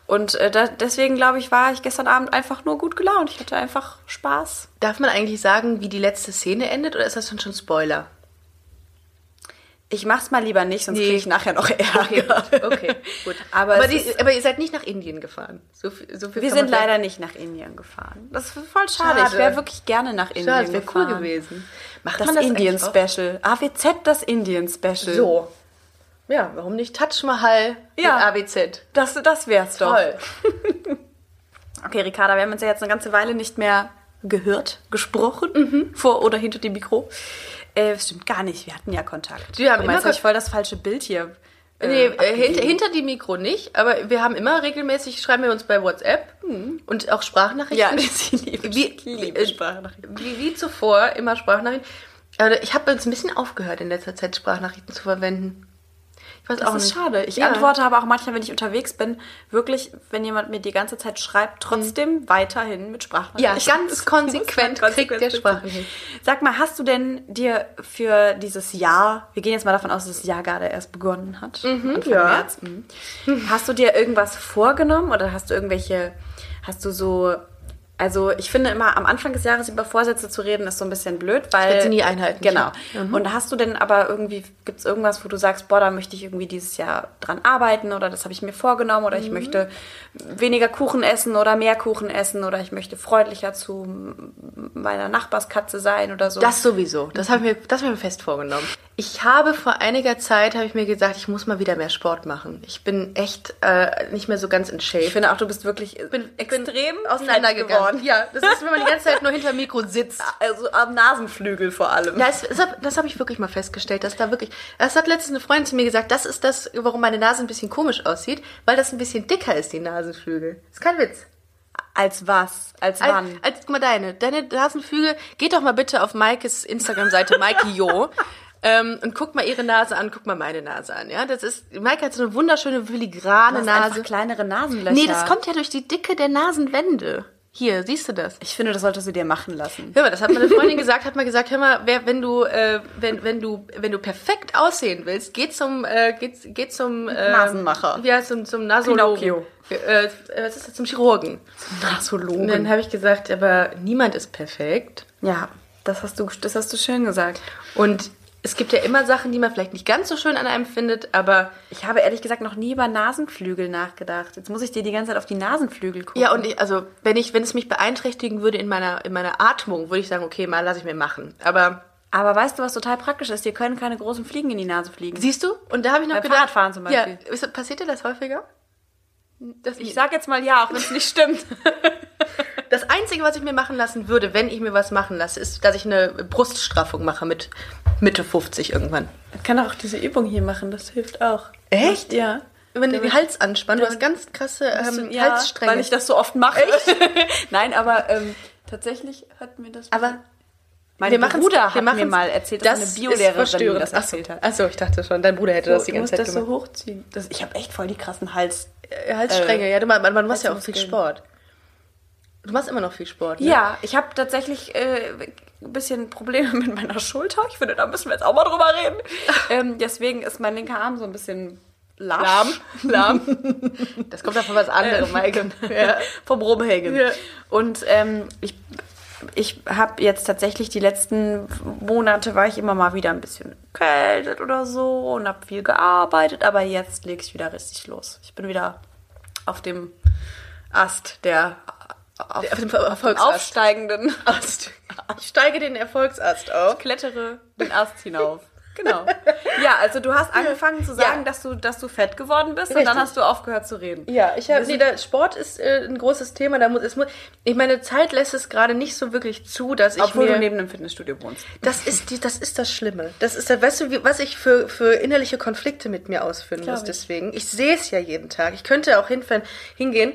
Und äh, da, deswegen, glaube ich, war ich gestern Abend einfach nur gut gelaunt. Ich hatte einfach Spaß. Darf man eigentlich sagen, wie die letzte Szene endet oder ist das dann schon Spoiler? Ich mach's mal lieber nicht, sonst Nee. kriege ich nachher noch Ärger. Okay, okay, gut. <laughs> Aber Aber, die, aber ihr seid nicht nach Indien gefahren. So viel, so viel Wir sind leider nicht nach Indien gefahren. Das ist voll schade. Schade. Ich wäre wirklich gerne nach Indien Schade, das wäre cool gefahren. gewesen. Macht Das, das Indien-Special. AWZ, das Indien-Special. So. Ja, warum nicht Taj Mahal Ja. mit ABZ? Das, das wär's doch. Toll. <laughs> Okay, Ricarda, wir haben uns ja jetzt eine ganze Weile nicht mehr gehört, gesprochen, Mhm. vor oder hinter dem Mikro. Äh, stimmt gar nicht, wir hatten ja Kontakt. Wir haben Guck mal, immer ich voll das falsche Bild hier. äh, Nee, äh, hinter, hinter die Mikro nicht, aber wir haben immer regelmäßig, schreiben wir uns bei WhatsApp und auch Sprachnachrichten. Ja, <laughs> ich liebe, wie, ich liebe äh, Sprachnachrichten. Wie, wie zuvor, immer Sprachnachrichten. Aber ich habe jetzt ein bisschen aufgehört, in letzter Zeit Sprachnachrichten zu verwenden. Ich weiß Das auch ist nicht. schade. Ich Ja. antworte aber auch manchmal, wenn ich unterwegs bin, wirklich, wenn jemand mir die ganze Zeit schreibt, trotzdem weiterhin mit Sprachnachrichten. Ja, ganz <laughs> konsequent kriegt der. Sprachnachrichten. Sag mal, hast du denn dir für dieses Jahr, wir gehen jetzt mal davon aus, dass das Jahr gerade erst begonnen hat, Anfang ja. März, mhm. hast du dir irgendwas vorgenommen oder hast du irgendwelche, hast du so Also ich finde immer, am Anfang des Jahres über Vorsätze zu reden, ist so ein bisschen blöd, weil... Willst du nie einhalten, Genau. ja. Und hast du denn aber irgendwie, gibt es irgendwas, wo du sagst, boah, da möchte ich irgendwie dieses Jahr dran arbeiten oder das habe ich mir vorgenommen oder ich Mhm. möchte weniger Kuchen essen oder mehr Kuchen essen oder ich möchte freundlicher zu meiner Nachbarskatze sein oder so. Das sowieso. Das habe ich mir, das habe ich mir fest vorgenommen. Ich habe vor einiger Zeit habe ich mir gesagt, ich muss mal wieder mehr Sport machen. Ich bin echt äh, nicht mehr so ganz in Shape. ich finde auch, du bist wirklich bin extrem bin auseinandergegangen. Ja, das ist, wenn man die ganze Zeit nur hinter Mikro sitzt. <laughs> Also am Nasenflügel vor allem. Ja, das habe das hab ich wirklich mal festgestellt, dass da wirklich. Das hat letztens eine Freundin zu mir gesagt, das ist das, warum meine Nase ein bisschen komisch aussieht, weil das ein bisschen dicker ist, die Nasenflügel. Ist kein Witz. Als was? Als Als, wann? als guck mal deine, deine Nasenflügel. Geht doch mal bitte auf Maikes Instagram-Seite, Maike Jo. <laughs> Ähm, und guck mal ihre Nase an, guck mal meine Nase an, ja. Das ist, Maike hat so eine wunderschöne filigrane Nase. einfach kleinere Nasenlöcher. Nee, das kommt ja durch die Dicke der Nasenwände. Hier, siehst du das? Ich finde, das solltest du dir machen lassen. Hör mal, das hat meine Freundin <laughs> gesagt, hat mal gesagt, hör mal, wer, wenn du, äh, wenn, wenn du, wenn du perfekt aussehen willst, geh zum, äh, geh, geh zum äh, Nasenmacher. Ja, zum, zum Nasologen. Pinocchio. Äh, was ist das? Zum Chirurgen. Und Nasologen. dann habe ich gesagt, aber niemand ist perfekt. Ja, das hast du, das hast du schön gesagt. Und es gibt ja immer Sachen, die man vielleicht nicht ganz so schön an einem findet, aber Ich habe ehrlich gesagt noch nie über Nasenflügel nachgedacht. Jetzt muss ich dir die ganze Zeit auf die Nasenflügel gucken. ja, und ich, also wenn ich, wenn es mich beeinträchtigen würde in meiner, in meiner Atmung, würde ich sagen, okay, mal lasse ich mir machen. Aber Aber weißt du, was total praktisch ist? Dir können keine großen Fliegen in die Nase fliegen. siehst du? Und da habe ich noch Beim gedacht, Fahrradfahren zum Beispiel. Ja, ist, passiert dir das häufiger? Das, ich sag jetzt mal ja, auch wenn es nicht stimmt. <laughs> Das Einzige, was ich mir machen lassen würde, wenn ich mir was machen lasse, ist, dass ich eine Bruststraffung mache mit Mitte 50 irgendwann. Ich kann auch diese Übung hier machen, das hilft auch. Echt? Ja. Wenn du den Hals anspannst, du hast ganz krasse ähm, ja, Halsstränge. Weil ich das so oft mache. <laughs> Nein, aber ähm, tatsächlich hat mir das. Aber mein wir Bruder wir hat mir mal erzählt, dass das eine Biolehrerin das erzählt hat. Achso, ich dachte schon, dein Bruder hätte das die du musst ganze Zeit das so gemacht. hochziehen. Das, ich habe echt voll die krassen Hals. Äh, Halsstränge, ja, du, man, man machst ja auch viel. Sport. Du machst immer noch viel Sport, ne? Ja, ich habe tatsächlich äh, ein bisschen Probleme <laughs> mit meiner Schulter. Ich finde, da müssen wir jetzt auch mal drüber reden. <laughs> ähm, deswegen ist mein linker Arm so ein bisschen lahm. Lahm. <laughs> Das kommt davon was anderem, Maike. Ja. Vom Rumhängen. Ja. Und ähm, ich, ich habe jetzt tatsächlich die letzten Monate war ich immer mal wieder ein bisschen kältet oder so und habe viel gearbeitet, aber jetzt lege ich wieder richtig los. Ich bin wieder auf dem Ast der auf, Auf dem Erfolgsast. aufsteigenden Ast. <laughs> Ich steige den Erfolgsast auf. klettere den Ast hinauf. <laughs> Genau. Ja, also du hast angefangen zu sagen, Ja. dass du, dass du fett geworden bist und Richtig. dann hast du aufgehört zu reden. Ja, ich habe nee, der Sport ist äh, ein großes Thema. Da muss es muss. Ich meine Zeit lässt es gerade nicht so wirklich zu, dass ich Obwohl du neben einem Fitnessstudio wohnst. das ist die, das ist das Schlimme. Das ist, weißt du, wie, was ich für für innerliche Konflikte mit mir ausführen Glaub muss. ich. Deswegen, ich sehe es ja jeden Tag. Ich könnte auch hinfahren, hingehen.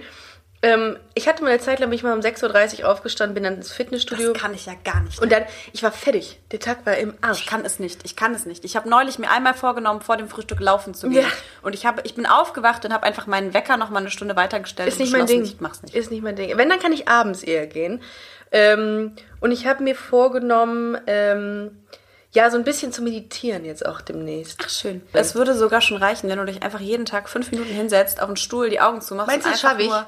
Ähm, ich hatte mal eine Zeit lang, bin ich mal um 6.30 Uhr aufgestanden, bin dann ins Fitnessstudio. Das kann ich ja gar nicht. und dann, ich war fertig. Der Tag war im Arsch. Ich kann es nicht. Ich kann es nicht. Ich habe neulich mir einmal vorgenommen, vor dem Frühstück laufen zu gehen. Ja. Und ich habe, ich bin aufgewacht und habe einfach meinen Wecker noch mal eine Stunde weitergestellt. Ist nicht mein Ding. Ich mach's nicht. Ist nicht mein Ding. Wenn, dann kann ich abends eher gehen. Ähm, und ich habe mir vorgenommen, ähm, ja, so ein bisschen zu meditieren jetzt auch demnächst. Ach, schön. Es würde sogar schon reichen, wenn du dich einfach jeden Tag fünf Minuten hinsetzt, auf den Stuhl, die Augen zumachst. Meinst du, das schaffe ich? nur-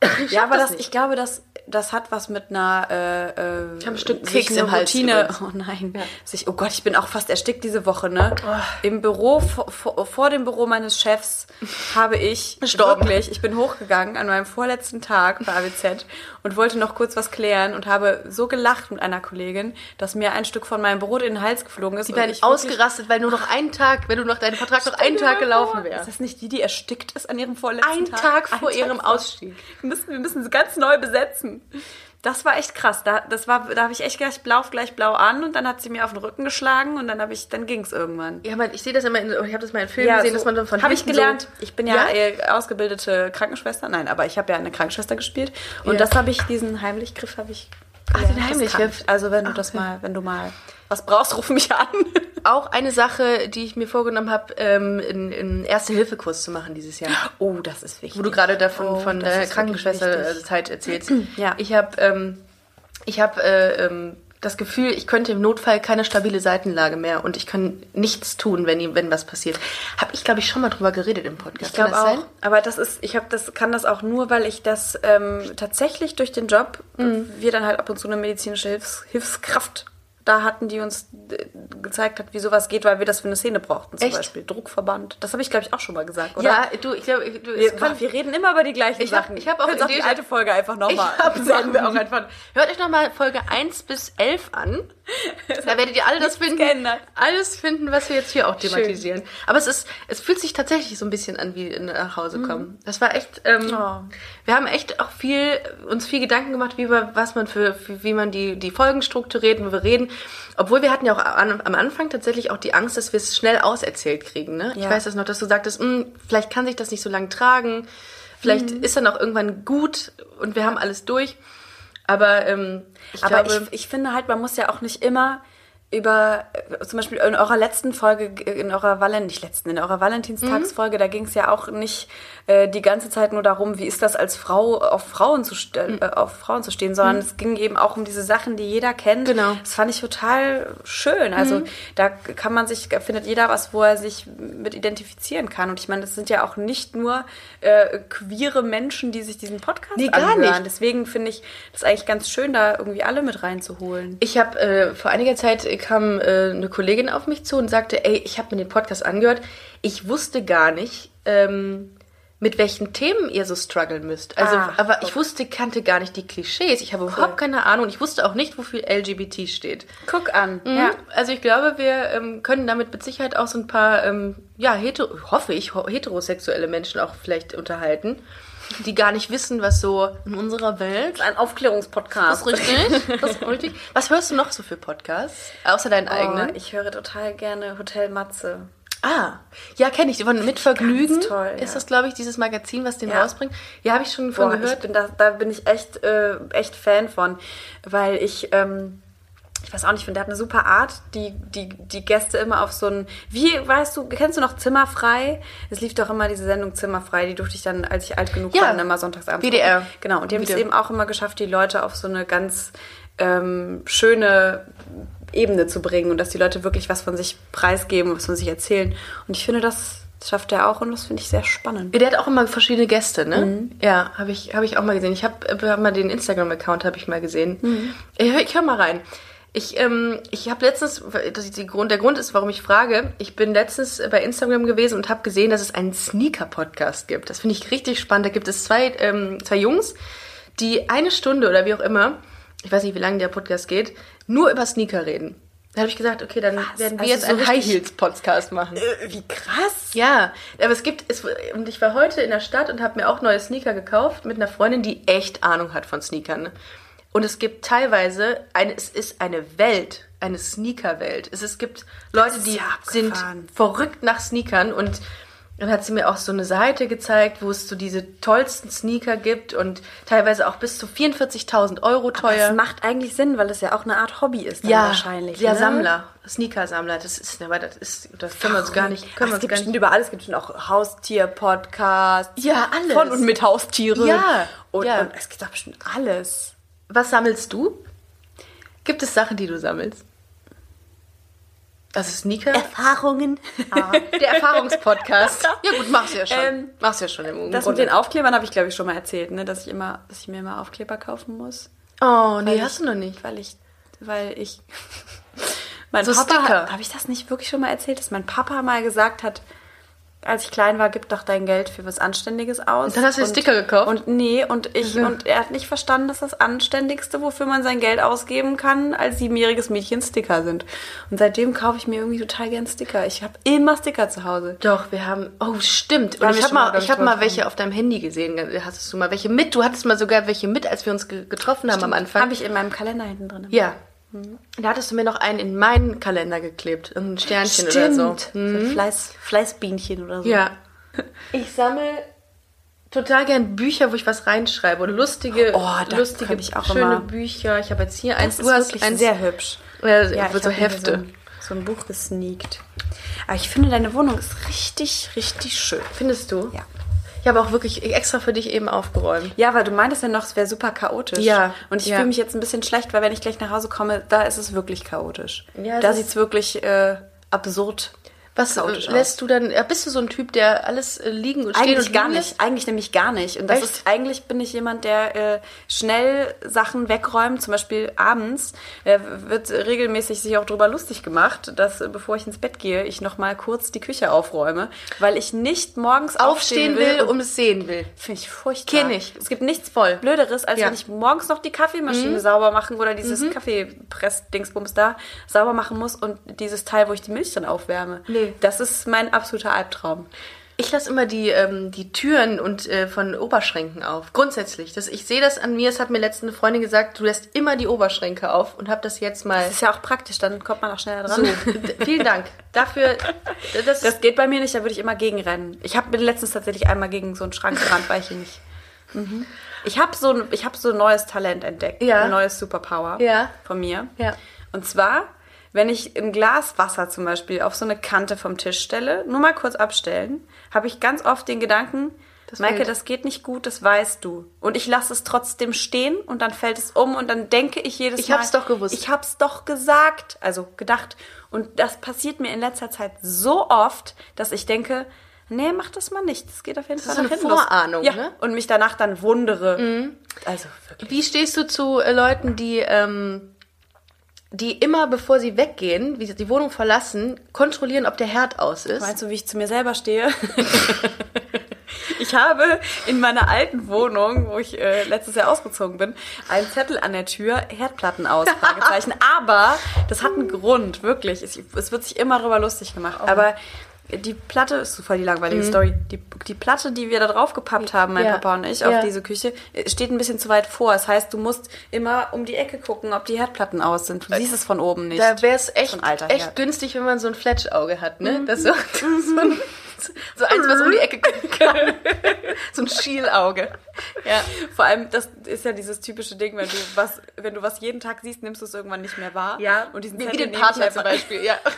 Nein. Ja, aber das nicht. ich glaube, das, das hat was mit einer äh, äh, Ich habe ein Keks im Hals Routine. übrigens. <laughs> Oh nein. Sich, oh Gott, ich bin auch fast erstickt diese Woche, ne? Im Büro, vor, vor, vor dem Büro meines Chefs <laughs> habe ich wirklich, ich bin hochgegangen an meinem vorletzten Tag bei AWZ und wollte noch kurz was klären und habe so gelacht mit einer Kollegin, dass mir ein Stück von meinem Brot in den Hals geflogen ist. Die ich wirklich- ausgerastet, weil nur noch einen Tag, wenn du noch deinen Vertrag noch einen Tag gelaufen wäre. Ist das nicht die, die erstickt ist an ihrem vorletzten Ein Tag? Tag vor Ein ihrem vor. Ausstieg. Wir müssen, wir müssen sie ganz neu besetzen. Das war echt krass. Da, das war, da habe ich echt gleich blau gleich blau an und dann hat sie mir auf den Rücken geschlagen und dann habe ich, dann ging es irgendwann. Ja, man, ich sehe das immer, in, ich habe das mal in Filmen gesehen, dass man dann von habe ich gelernt. So, Ich bin ja, äh, ausgebildete Krankenschwester. Nein, aber ich habe ja eine Krankenschwester gespielt und Ja. das habe ich, diesen Heimlichgriff habe ich. Ach, den Heimlichgriff. Also wenn du das mal, wenn du mal was brauchst, ruf mich an. <laughs> Auch eine Sache, die ich mir vorgenommen habe, ähm, einen, Erste-Hilfe-Kurs zu machen dieses Jahr. Oh, das ist wichtig. Wo du gerade davon Oh, von der wichtig. Krankenschwesterzeit erzählst. <clears throat> Ja. Ich habe ähm, ich habe äh, ähm, das Gefühl, ich könnte im Notfall keine stabile Seitenlage mehr und ich kann nichts tun, wenn, wenn was passiert. Habe ich, glaube ich, schon mal drüber geredet im Podcast. Ich glaube auch. sein? Aber das ist, ich habe das, kann das auch nur, weil ich das ähm, tatsächlich durch den Job, Mhm. wir dann halt ab und zu eine medizinische Hilfs Hilfskraft da hatten, die uns äh, gezeigt hat, wie sowas geht, weil wir das für eine Szene brauchten. Zum Echt? Beispiel Druckverband. Das habe ich, glaube ich, auch schon mal gesagt, oder? Ja, du, ich glaube, du, Wir, kann- wir reden immer über die gleichen Ich hab- Sachen. ich hab auch Könnt ihr in die alte Folge einfach Ich nochmal hab, <laughs> machen wir auch einfach. Hört euch nochmal Folge 1 bis 11 an. <laughs> Da werdet ihr alle das finden, geändert. alles finden, was wir jetzt hier auch thematisieren. Aber es ist, es fühlt sich tatsächlich so ein bisschen an wie nach Hause kommen. Das war echt, ähm, Oh. wir haben echt auch viel, uns viel Gedanken gemacht, wie wir, was man für, für wie man die, die Folgen strukturiert, wo wir reden. Obwohl wir hatten ja auch an, am Anfang tatsächlich auch die Angst, dass wir es schnell auserzählt kriegen, ne? Ich Ja. weiß das noch, dass du sagtest, "Hm, vielleicht kann sich das nicht so lange tragen. Vielleicht Mhm. ist dann auch irgendwann gut und wir haben alles durch. Aber ähm, ich Aber glaube, ich, ich finde halt, man muss ja auch nicht immer über, äh, zum Beispiel in eurer letzten Folge, in eurer Valen, nicht letzten, in eurer Valentinstagsfolge, Mhm. da ging es ja auch nicht äh, die ganze Zeit nur darum, wie ist das als Frau auf Frauen zu Mhm. äh, auf Frauen zu stehen, sondern es ging eben auch um diese Sachen, die jeder kennt. Genau. Das fand ich total schön. Also da kann man sich, findet jeder was, wo er sich mit identifizieren kann. Und ich meine, das sind ja auch nicht nur äh, queere Menschen, die sich diesen Podcast Nee, gar anhören. nicht. Deswegen finde ich das eigentlich ganz schön, da irgendwie alle mit reinzuholen. Ich habe äh, vor einiger Zeit kam äh, eine Kollegin auf mich zu und sagte, ey, ich habe mir den Podcast angehört. Ich wusste gar nicht, ähm, mit welchen Themen ihr so strugglen müsst. Also, Ah, aber ich wusste, kannte gar nicht die Klischees. Ich habe überhaupt keine Ahnung. Ich wusste auch nicht, wofür LGBT steht. Guck an. Mhm. Ja. Also ich glaube, wir ähm, können damit mit Sicherheit auch so ein paar, ähm, ja, hetero, hoffe ich, heterosexuelle Menschen auch vielleicht unterhalten, die gar nicht wissen, was so in unserer Welt Ein Aufklärungspodcast. das ist richtig. Das ist richtig. Was hörst du noch so für Podcasts? Außer deinen eigenen? Oh, ich höre total gerne Hotel Matze. Ah, ja, kenne ich. Von Mit Vergnügen toll, ja. ist das, glaube ich, dieses Magazin, was den Ja. rausbringt. Ja, habe ich schon von Boah, gehört. bin da, da bin ich echt, äh, echt Fan von, weil ich, ähm, ich weiß auch nicht, ich finde, der hat eine super Art, die, die, die Gäste immer auf so ein, wie, weißt du, kennst du noch Zimmerfrei? Es lief doch immer diese Sendung Zimmerfrei, die durfte ich dann, als ich alt genug Ja. war, dann immer sonntagsabends. WDR. Genau, und die haben es eben auch immer geschafft, die Leute auf so eine ganz ähm, schöne Ebene zu bringen und dass die Leute wirklich was von sich preisgeben, was von sich erzählen. Und ich finde, das schafft er auch und das finde ich sehr spannend. Der hat auch immer verschiedene Gäste, ne? Mhm. Ja, habe ich, hab ich auch mal gesehen. Ich habe hab mal den Instagram-Account habe ich mal gesehen. Mhm. Ich, hör- ich höre mal rein. Ich, ähm, ich habe letztens, das ist die Grund, der Grund ist, warum ich frage, ich bin letztens bei Instagram gewesen und habe gesehen, dass es einen Sneaker-Podcast gibt. Das finde ich richtig spannend. Da gibt es zwei, ähm, zwei Jungs, die eine Stunde oder wie auch immer, ich weiß nicht, wie lange der Podcast geht, nur über Sneaker reden. Da habe ich gesagt, okay, dann werden wir Also jetzt so einen High Heels Podcast machen. Äh, wie krass! Ja, aber es gibt, es, und ich war heute in der Stadt und habe mir auch neue Sneaker gekauft mit einer Freundin, die echt Ahnung hat von Sneakern. ne? Und es gibt teilweise, eine, es ist eine Welt, eine Sneaker-Welt. Es, es gibt Leute, die ja sind verrückt nach Sneakern und dann hat sie mir auch so eine Seite gezeigt, wo es so diese tollsten Sneaker gibt und teilweise auch bis zu 44.000 Euro Das teuer. macht eigentlich Sinn, weil es ja auch eine Art Hobby ist ja, wahrscheinlich. ja, ne? Sammler, Sneaker-Sammler, das ist, aber das ist, das können wir uns gar nicht, können wir uns gibt gar nicht. überall, es gibt schon auch Haustier-Podcasts. Ja, alles. Von und mit Haustieren. Ja, Und, ja. und es gibt doch bestimmt alles. Was sammelst du? Gibt es Sachen, die du sammelst? Also Sneaker? Erfahrungen. Der Erfahrungspodcast. <laughs> ja gut, mach's ja schon. Ähm, mach's ja schon im Das mit Grunde. den Aufklebern habe ich, glaube ich, schon mal erzählt, ne? dass, ich immer, dass ich mir immer Aufkleber kaufen muss. Oh, nee, hast ich, du noch nicht. Weil ich, weil ich, <laughs> mein So Papa, Sticker. habe ich das nicht wirklich schon mal erzählt, dass mein Papa mal gesagt hat, als ich klein war, gib doch dein Geld für was Anständiges aus. Und dann hast du dir Sticker gekauft? Und nee, und ich, Mhm. und er hat nicht verstanden, dass das Anständigste, wofür man sein Geld ausgeben kann, als siebenjähriges Mädchen Sticker sind. Und seitdem kaufe ich mir irgendwie total gern Sticker. Ich habe immer Sticker zu Hause. Doch, wir haben. Oh, stimmt. Und ich habe mal, ich hab mal welche auf deinem Handy gesehen. Hattest du mal welche mit? Du hattest mal sogar welche mit, als wir uns ge getroffen haben am Anfang. Habe ich in meinem Kalender hinten drin. Ja. Da hattest du mir noch einen in meinen Kalender geklebt. Ein Sternchen oder so. Stimmt. So Fleiß, Fleißbienchen oder so. Ja. Ich sammle total gern Bücher, wo ich was reinschreibe. Und lustige, Oh, lustige könnte ich auch schöne immer. Bücher. Ich habe jetzt hier eins. Das ist wirklich eins. sehr hübsch. Ja, Ja, so Hefte. So ein, so ein Buch gesneakt. Aber ich finde, deine Wohnung ist richtig, richtig schön. Findest du? Ja. Ich habe auch wirklich extra für dich eben aufgeräumt. Ja, weil du meintest ja noch, es wäre super chaotisch. Ja, Und ich ja. fühle mich jetzt ein bisschen schlecht, weil wenn ich gleich nach Hause komme, da ist es wirklich chaotisch. Ja, da sieht es wirklich äh, absurd Was äh, lässt du dann, bist du so ein Typ, der alles äh, liegen und stehen Eigentlich und gar nicht. lässt? Eigentlich nämlich gar nicht. Und das Echt? ist, eigentlich bin ich jemand, der äh, schnell Sachen wegräumt. Zum Beispiel abends äh, wird regelmäßig sich auch drüber lustig gemacht, dass äh, bevor ich ins Bett gehe, ich noch mal kurz die Küche aufräume, weil ich nicht morgens Aufstehen will, und um es sehen will. Finde ich furchtbar. Kenn ich. Es gibt nichts Voll. Blöderes, als Ja. wenn ich morgens noch die Kaffeemaschine sauber machen oder dieses Kaffeepress-Dingsbums da sauber machen muss und dieses Teil, wo ich die Milch dann aufwärme. Nee. Das ist mein absoluter Albtraum. Ich lasse immer die, ähm, die Türen und äh, von Oberschränken auf. Grundsätzlich. Das, ich sehe das an mir. Es hat mir letztens eine Freundin gesagt, du lässt immer die Oberschränke auf und habe das jetzt mal. Das ist ja auch praktisch, dann kommt man auch schneller So, dran. d- vielen Dank dafür. Das, Das geht bei mir nicht, da würde ich immer gegenrennen. Ich habe letztens tatsächlich einmal gegen so einen Schrank gerannt, weil ich ihn nicht. Mhm. Ich habe so, ich hab so ein neues Talent entdeckt. Ja. Ein neues Superpower Ja. von mir. Ja. Und zwar, wenn ich ein Glas Wasser zum Beispiel auf so eine Kante vom Tisch stelle, nur mal kurz abstellen, habe ich ganz oft den Gedanken, Das Maike, fällt. das geht nicht gut, das weißt du. Und ich lasse es trotzdem stehen und dann fällt es um und dann denke ich jedes Ich Mal. hab's doch gewusst. Ich hab's doch gesagt, also gedacht. Und das passiert mir in letzter Zeit so oft, dass ich denke, nee, mach das mal nicht. Das geht auf jeden ist Fall so nach eine hinten los. Vorahnung, ja. ne? Und mich danach dann wundere. Also wirklich. Wie stehst du zu äh, Leuten, die, ähm, die immer, bevor sie weggehen, wie sie die Wohnung verlassen, kontrollieren, ob der Herd aus ist? Meinst du, wie ich zu mir selber stehe? <laughs> ich habe in meiner alten Wohnung, wo ich äh, letztes Jahr ausgezogen bin, einen Zettel an der Tür, Herdplatten aus, <laughs> Fragezeichen. Aber das hat einen Grund, wirklich. Es, es wird sich immer darüber lustig gemacht. Aber die Platte, ist so voll die langweilige Story, die, die Platte, die wir da drauf gepappt haben, mein Ja. Papa und ich, Ja. auf diese Küche, äh, steht ein bisschen zu weit vor. Das heißt, du musst immer um die Ecke gucken, ob die Herdplatten aus sind. Du siehst es von oben nicht. Da wäre es echt, echt günstig, wenn man so ein Fletschauge hat, ne? Das so, <laughs> so, ein, so eins, was um die Ecke gucken <laughs> kann. so ein Schielauge. Ja. Vor allem, das ist ja dieses typische Ding, wenn du was, wenn du was jeden Tag siehst, nimmst du es irgendwann nicht mehr wahr. Und diesen wie, wie den Partner zum Beispiel, ja. <laughs>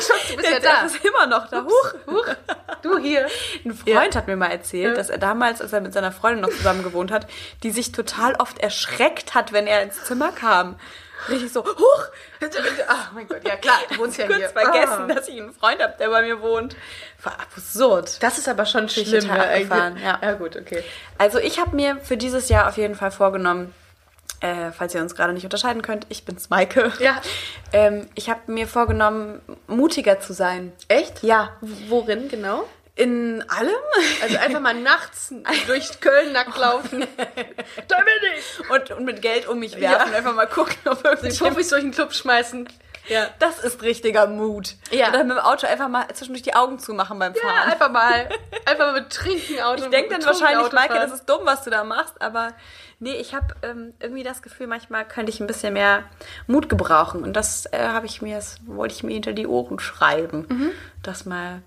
Ach, Schatz, du bist ja da. ist immer noch da. Huch. Huch, <laughs> du hier. Ein Freund hat mir mal erzählt, dass er damals, als er mit seiner Freundin noch zusammen gewohnt hat, die sich total oft erschreckt hat, wenn er ins Zimmer kam. Richtig so, huch, Ach mein Gott, ja klar, du wohnst ja kurz hier. vergessen, Ah. dass ich einen Freund habe, der bei mir wohnt. War absurd. Das ist aber schon schlimm. total ne, ja. ja, gut, okay. Also ich habe mir für dieses Jahr auf jeden Fall vorgenommen, äh, falls ihr uns gerade nicht unterscheiden könnt, ich bin's Maike. Ja. <laughs> Ähm, ich habe mir vorgenommen, mutiger zu sein. Echt? Ja. Worin genau? In allem? Also einfach mal <laughs> nachts durch Köln nackt laufen. <laughs> da bin ich. Und, und mit Geld um mich werfen. Ja. Einfach mal gucken, ob Die irgendjemand... Puffis durch den Club schmeißen. Ja. Das ist richtiger Mut. Ja. Oder mit dem Auto einfach mal zwischendurch die Augen zumachen beim Ja, Fahren. einfach mal, einfach mal mit Trinken Auto. ich denke dann wahrscheinlich, Maike, das ist dumm, was du da machst, aber nee, ich habe ähm, irgendwie das Gefühl, manchmal könnte ich ein bisschen mehr Mut gebrauchen. Und das äh, habe ich mir, das wollte ich mir hinter die Ohren schreiben. Mhm. Das mal.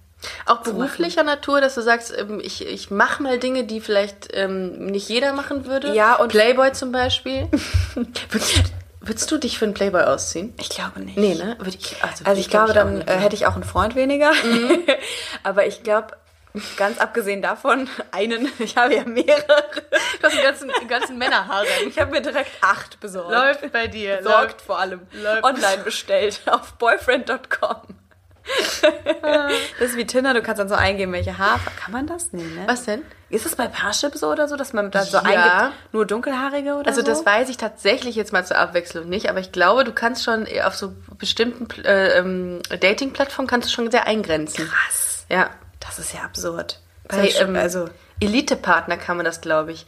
Auch beruflicher Natur, dass du sagst, ähm, ich, ich mache mal Dinge, die vielleicht ähm, nicht jeder machen würde. Ja, und- Playboy zum Beispiel. <laughs> würdest, du dich für einen Playboy ausziehen? Ich glaube nicht. Nee, ne? Würde ich, also, Also ich glaube, auch dann nicht, äh, ne? hätte ich auch einen Freund weniger. Mhm. <laughs> aber ich glaube, ganz abgesehen davon, einen, <laughs> ich habe ja mehrere. Du hast den ganzen, ganzen Männerhaare. Ich habe mir direkt acht besorgt. Läuft bei dir. besorgt läuft. vor allem. Läuft. Online bestellt auf boyfriend.com. das ist wie Tinder, du kannst dann so eingeben, welche Haarfarbe. Kann man das? Nee, ne? Was denn? Ist es bei Parship so oder so, dass man da so Ja. eingibt, nur dunkelhaarige oder Also so? das weiß ich tatsächlich jetzt mal zur Abwechslung nicht, aber ich glaube, du kannst schon auf so bestimmten äh, ähm, Dating-Plattformen kannst du schon sehr eingrenzen. Krass. Ja. Das ist ja absurd. Bei ähm, also Elite-Partner kann man das, glaube ich.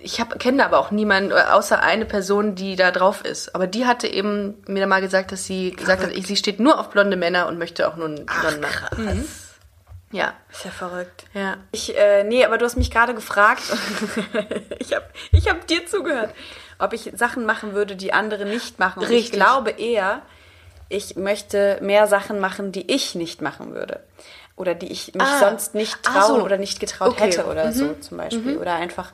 Ich kenne aber auch niemanden, äh, außer eine Person, die da drauf ist. Aber die hatte eben mir mal gesagt, dass sie gesagt hat, sie steht nur auf blonde Männer und möchte auch nur einen blonden Mann. Mhm. Ja. ist ja verrückt. Ja. Ich, äh, nee, aber du hast mich gerade gefragt. <laughs> ich habe ich hab dir zugehört, ob ich Sachen machen würde, die andere nicht machen. Und ich Richtig. glaube eher, ich möchte mehr Sachen machen, die ich nicht machen würde. Oder die ich mich Ah. sonst nicht Ah, trauen so. oder nicht getraut Okay. Mhm. hätte oder so zum Beispiel. Oder einfach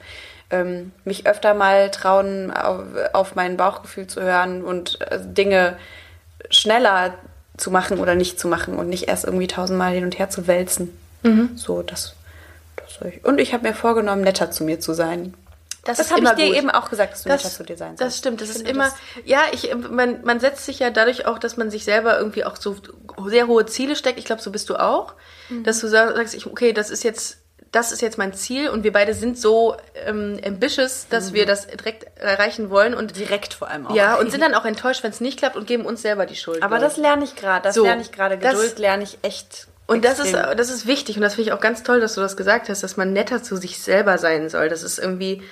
ähm, mich öfter mal trauen, auf, auf mein Bauchgefühl zu hören und äh, Dinge schneller zu machen oder nicht zu machen und nicht erst irgendwie tausendmal hin und her zu wälzen. So, das, das soll ich. Und ich habe mir vorgenommen, netter zu mir zu sein. Das, ist habe ich dir gut. eben auch gesagt, dass du Das, netter zu dir sein das stimmt, das Ich ist immer, ja, ich, man, man setzt sich ja dadurch auch, dass man sich selber irgendwie auch so sehr hohe Ziele steckt. Ich glaube, so bist du auch, Mhm. dass du sa- sagst, ich, okay, das ist jetzt, das ist jetzt mein Ziel und wir beide sind so ähm, ambitious, dass Mhm. wir das direkt erreichen wollen und direkt vor allem auch. ja und sind dann auch enttäuscht, wenn es nicht klappt und geben uns selber die Schuld. Aber das lerne ich gerade. Das So, lerne ich gerade. das- Geduld lerne ich echt. Und das ist, das ist wichtig und das finde ich auch ganz toll, dass du das gesagt hast, dass man netter zu sich selber sein soll. Das ist irgendwie,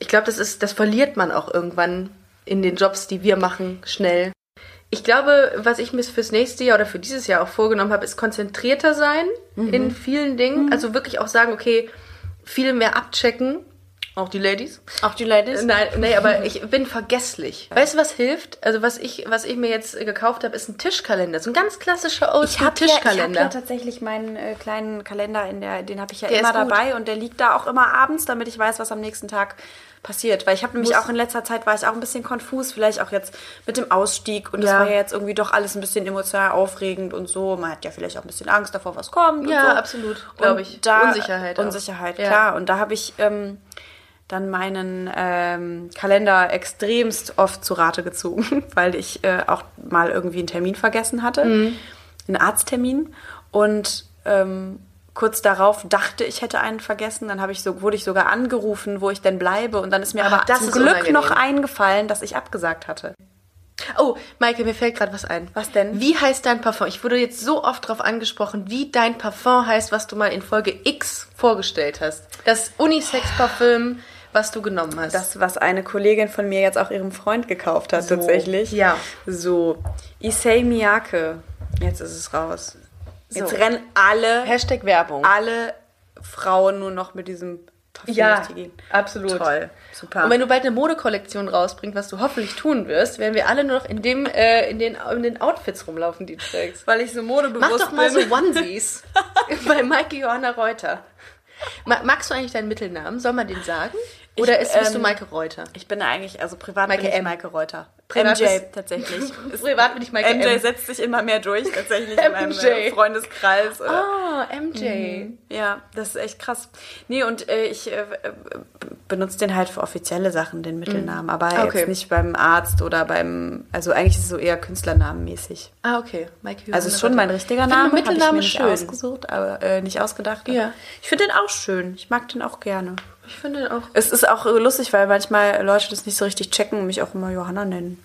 ich glaube, das ist, das verliert man auch irgendwann in den Jobs, die wir machen, schnell. Ich glaube, was ich mir fürs nächste Jahr oder für dieses Jahr auch vorgenommen habe, ist konzentrierter sein in vielen Dingen. Also wirklich auch sagen, okay, viel mehr abchecken. Auch die Ladies. Auch die Ladies? Nein, nee, aber <laughs> ich bin vergesslich. Weißt du, was hilft? Also was ich, was ich mir jetzt gekauft habe, ist ein Tischkalender. So ein ganz klassischer Ich habe ja, ich hab Oldschool-Tischkalender. ja tatsächlich meinen äh, kleinen Kalender, in der, den habe ich ja Der immer dabei und der liegt da auch immer abends, damit ich weiß, was am nächsten Tag passiert. Weil ich habe nämlich auch in letzter Zeit war ich auch ein bisschen konfus, vielleicht auch jetzt mit dem Ausstieg und das Ja. war ja jetzt irgendwie doch alles ein bisschen emotional aufregend und so. Man hat ja vielleicht auch ein bisschen Angst davor, was kommt. Ja, und so. absolut, glaub Und ich. Da, Unsicherheit auch. Unsicherheit, Ja. klar. Und da habe ich ähm, dann meinen ähm, Kalender extremst oft zu Rate gezogen, <laughs> weil ich äh, auch mal irgendwie einen Termin vergessen hatte, Mhm. einen Arzttermin und ähm, kurz darauf dachte ich hätte einen vergessen, dann habe ich so wurde ich sogar angerufen, wo ich denn bleibe und dann ist mir Ah, aber das zum Glück unangenehm. noch eingefallen, dass ich abgesagt hatte. Oh, Maike, mir fällt gerade was ein. Was denn? Wie heißt dein Parfum? Ich wurde jetzt so oft darauf angesprochen, wie dein Parfum heißt, was du mal in Folge X vorgestellt hast. Das Unisex-Parfüm, was du genommen hast. Das, was eine Kollegin von mir jetzt auch ihrem Freund gekauft hat, So, tatsächlich. ja. So, Issei Miyake. Jetzt ist es raus. Jetzt So. rennen alle, Hashtag Werbung. alle Frauen nur noch mit diesem Parfüm Ja, absolut. Toll, super. Und wenn du bald eine Modekollektion rausbringst, was du hoffentlich tun wirst, werden wir alle nur noch in, dem, äh, in, den, in den Outfits rumlaufen, die du trägst. Weil ich so modebewusst Mach doch mal bin. so Onesies <laughs> bei Maike Johanna Reuter. Ma magst du eigentlich deinen Mittelnamen? Soll man den sagen? Oder Ich, ist, bist du ähm, Maike Reuter? Ich bin eigentlich, also privat Maike bin ich M. Maike Reuter. Privat MJ bist- tatsächlich. Ist- <laughs> Privat bin ich Maike MJ M. setzt sich immer mehr durch, tatsächlich <laughs> in meinem äh, Freundeskreis. Oder? Ah, MJ. Ja, das ist echt krass. Nee, und äh, ich äh, äh, benutze den halt für offizielle Sachen, den Mittelnamen, aber Okay. jetzt nicht beim Arzt oder beim, also eigentlich ist es so eher Künstlernamenmäßig. Ah, okay. Maike Johanna Also ist schon mein richtiger Name, Mittelname habe ich mir schön. nicht ausgesucht, aber äh, nicht ausgedacht. Ja. Ich finde den auch schön. Ich mag den auch gerne. Ich finde auch. Es ist auch äh, lustig, weil manchmal Leute das nicht so richtig checken und mich auch immer Johanna nennen.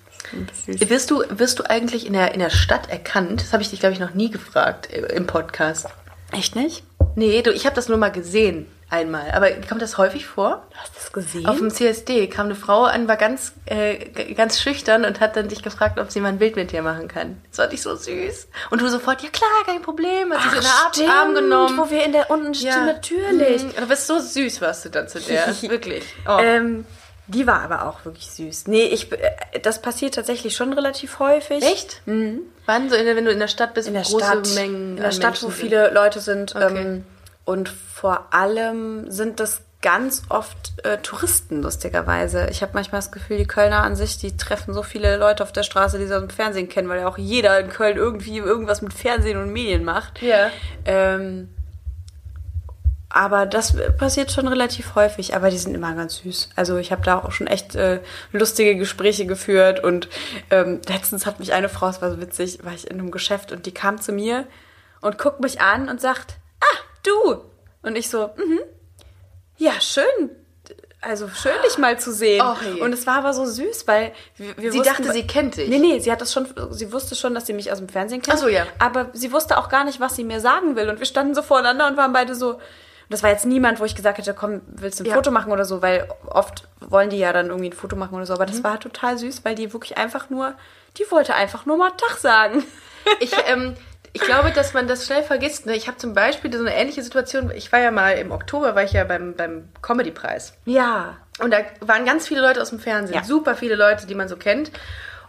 Süß. Wirst du, wirst du eigentlich in der, in der Stadt erkannt? Das habe ich dich, glaube ich, noch nie gefragt äh, im Podcast. Echt nicht? Nee, du, ich habe das nur mal gesehen einmal. Aber kommt das häufig vor? Hast du das gesehen? Auf dem CSD kam eine Frau an, war ganz, äh, ganz schüchtern und hat dann dich gefragt, ob sie mal ein Bild mit dir machen kann. Das fand ich so süß. Und du sofort, ja klar, kein Problem. Hat sie so in den Arm, Arm genommen. wo wir in der unten stehen, natürlich. Mhm. Du bist so süß, warst du dann zu der. <laughs> Wirklich. Oh. Ähm, die war aber auch wirklich süß. Nee, ich, äh, das passiert tatsächlich schon relativ häufig. Echt? Wann so, in der, wenn du in der Stadt bist, In der große Stadt. Mengen in der Stadt, Menschen wo sind? viele Leute sind. Okay. Ähm, und vor allem sind das ganz oft äh, Touristen, lustigerweise. Ich habe manchmal das Gefühl, die Kölner an sich, die treffen so viele Leute auf der Straße, die sie aus dem Fernsehen kennen, weil ja auch jeder in Köln irgendwie irgendwas mit Fernsehen und Medien macht. Ja. Ähm, aber das passiert schon relativ häufig, aber die sind immer ganz süß. Also ich habe da auch schon echt äh, lustige Gespräche geführt und ähm, letztens hat mich eine Frau, es war so witzig, war ich in einem Geschäft und die kam zu mir und guckt mich an und sagt, du. Und ich so, mhm, ja, schön. Also schön, dich mal zu sehen. Je. und es war aber so süß, weil wir, wir Sie wussten- dachte, sie kennt dich. Nee, nee, sie hat das schon, sie wusste schon, dass sie mich aus dem Fernsehen kennt. Ach so, ja. Aber sie wusste auch gar nicht, was sie mir sagen will. Und wir standen so voreinander und waren beide so. Und das war jetzt niemand, wo ich gesagt hätte, komm, willst du ein Ja. Foto machen oder so, weil oft wollen die ja dann irgendwie ein Foto machen oder so. Aber Mhm. das war total süß, weil die wirklich einfach nur, die wollte einfach nur mal Tag sagen. Ich, ähm, ich glaube, dass man das schnell vergisst. Ne? Ich habe zum Beispiel so eine ähnliche Situation. Ich war ja mal im Oktober, war ich ja beim, beim Comedy-Preis. Ja. Und da waren ganz viele Leute aus dem Fernsehen. Ja. Super viele Leute, die man so kennt.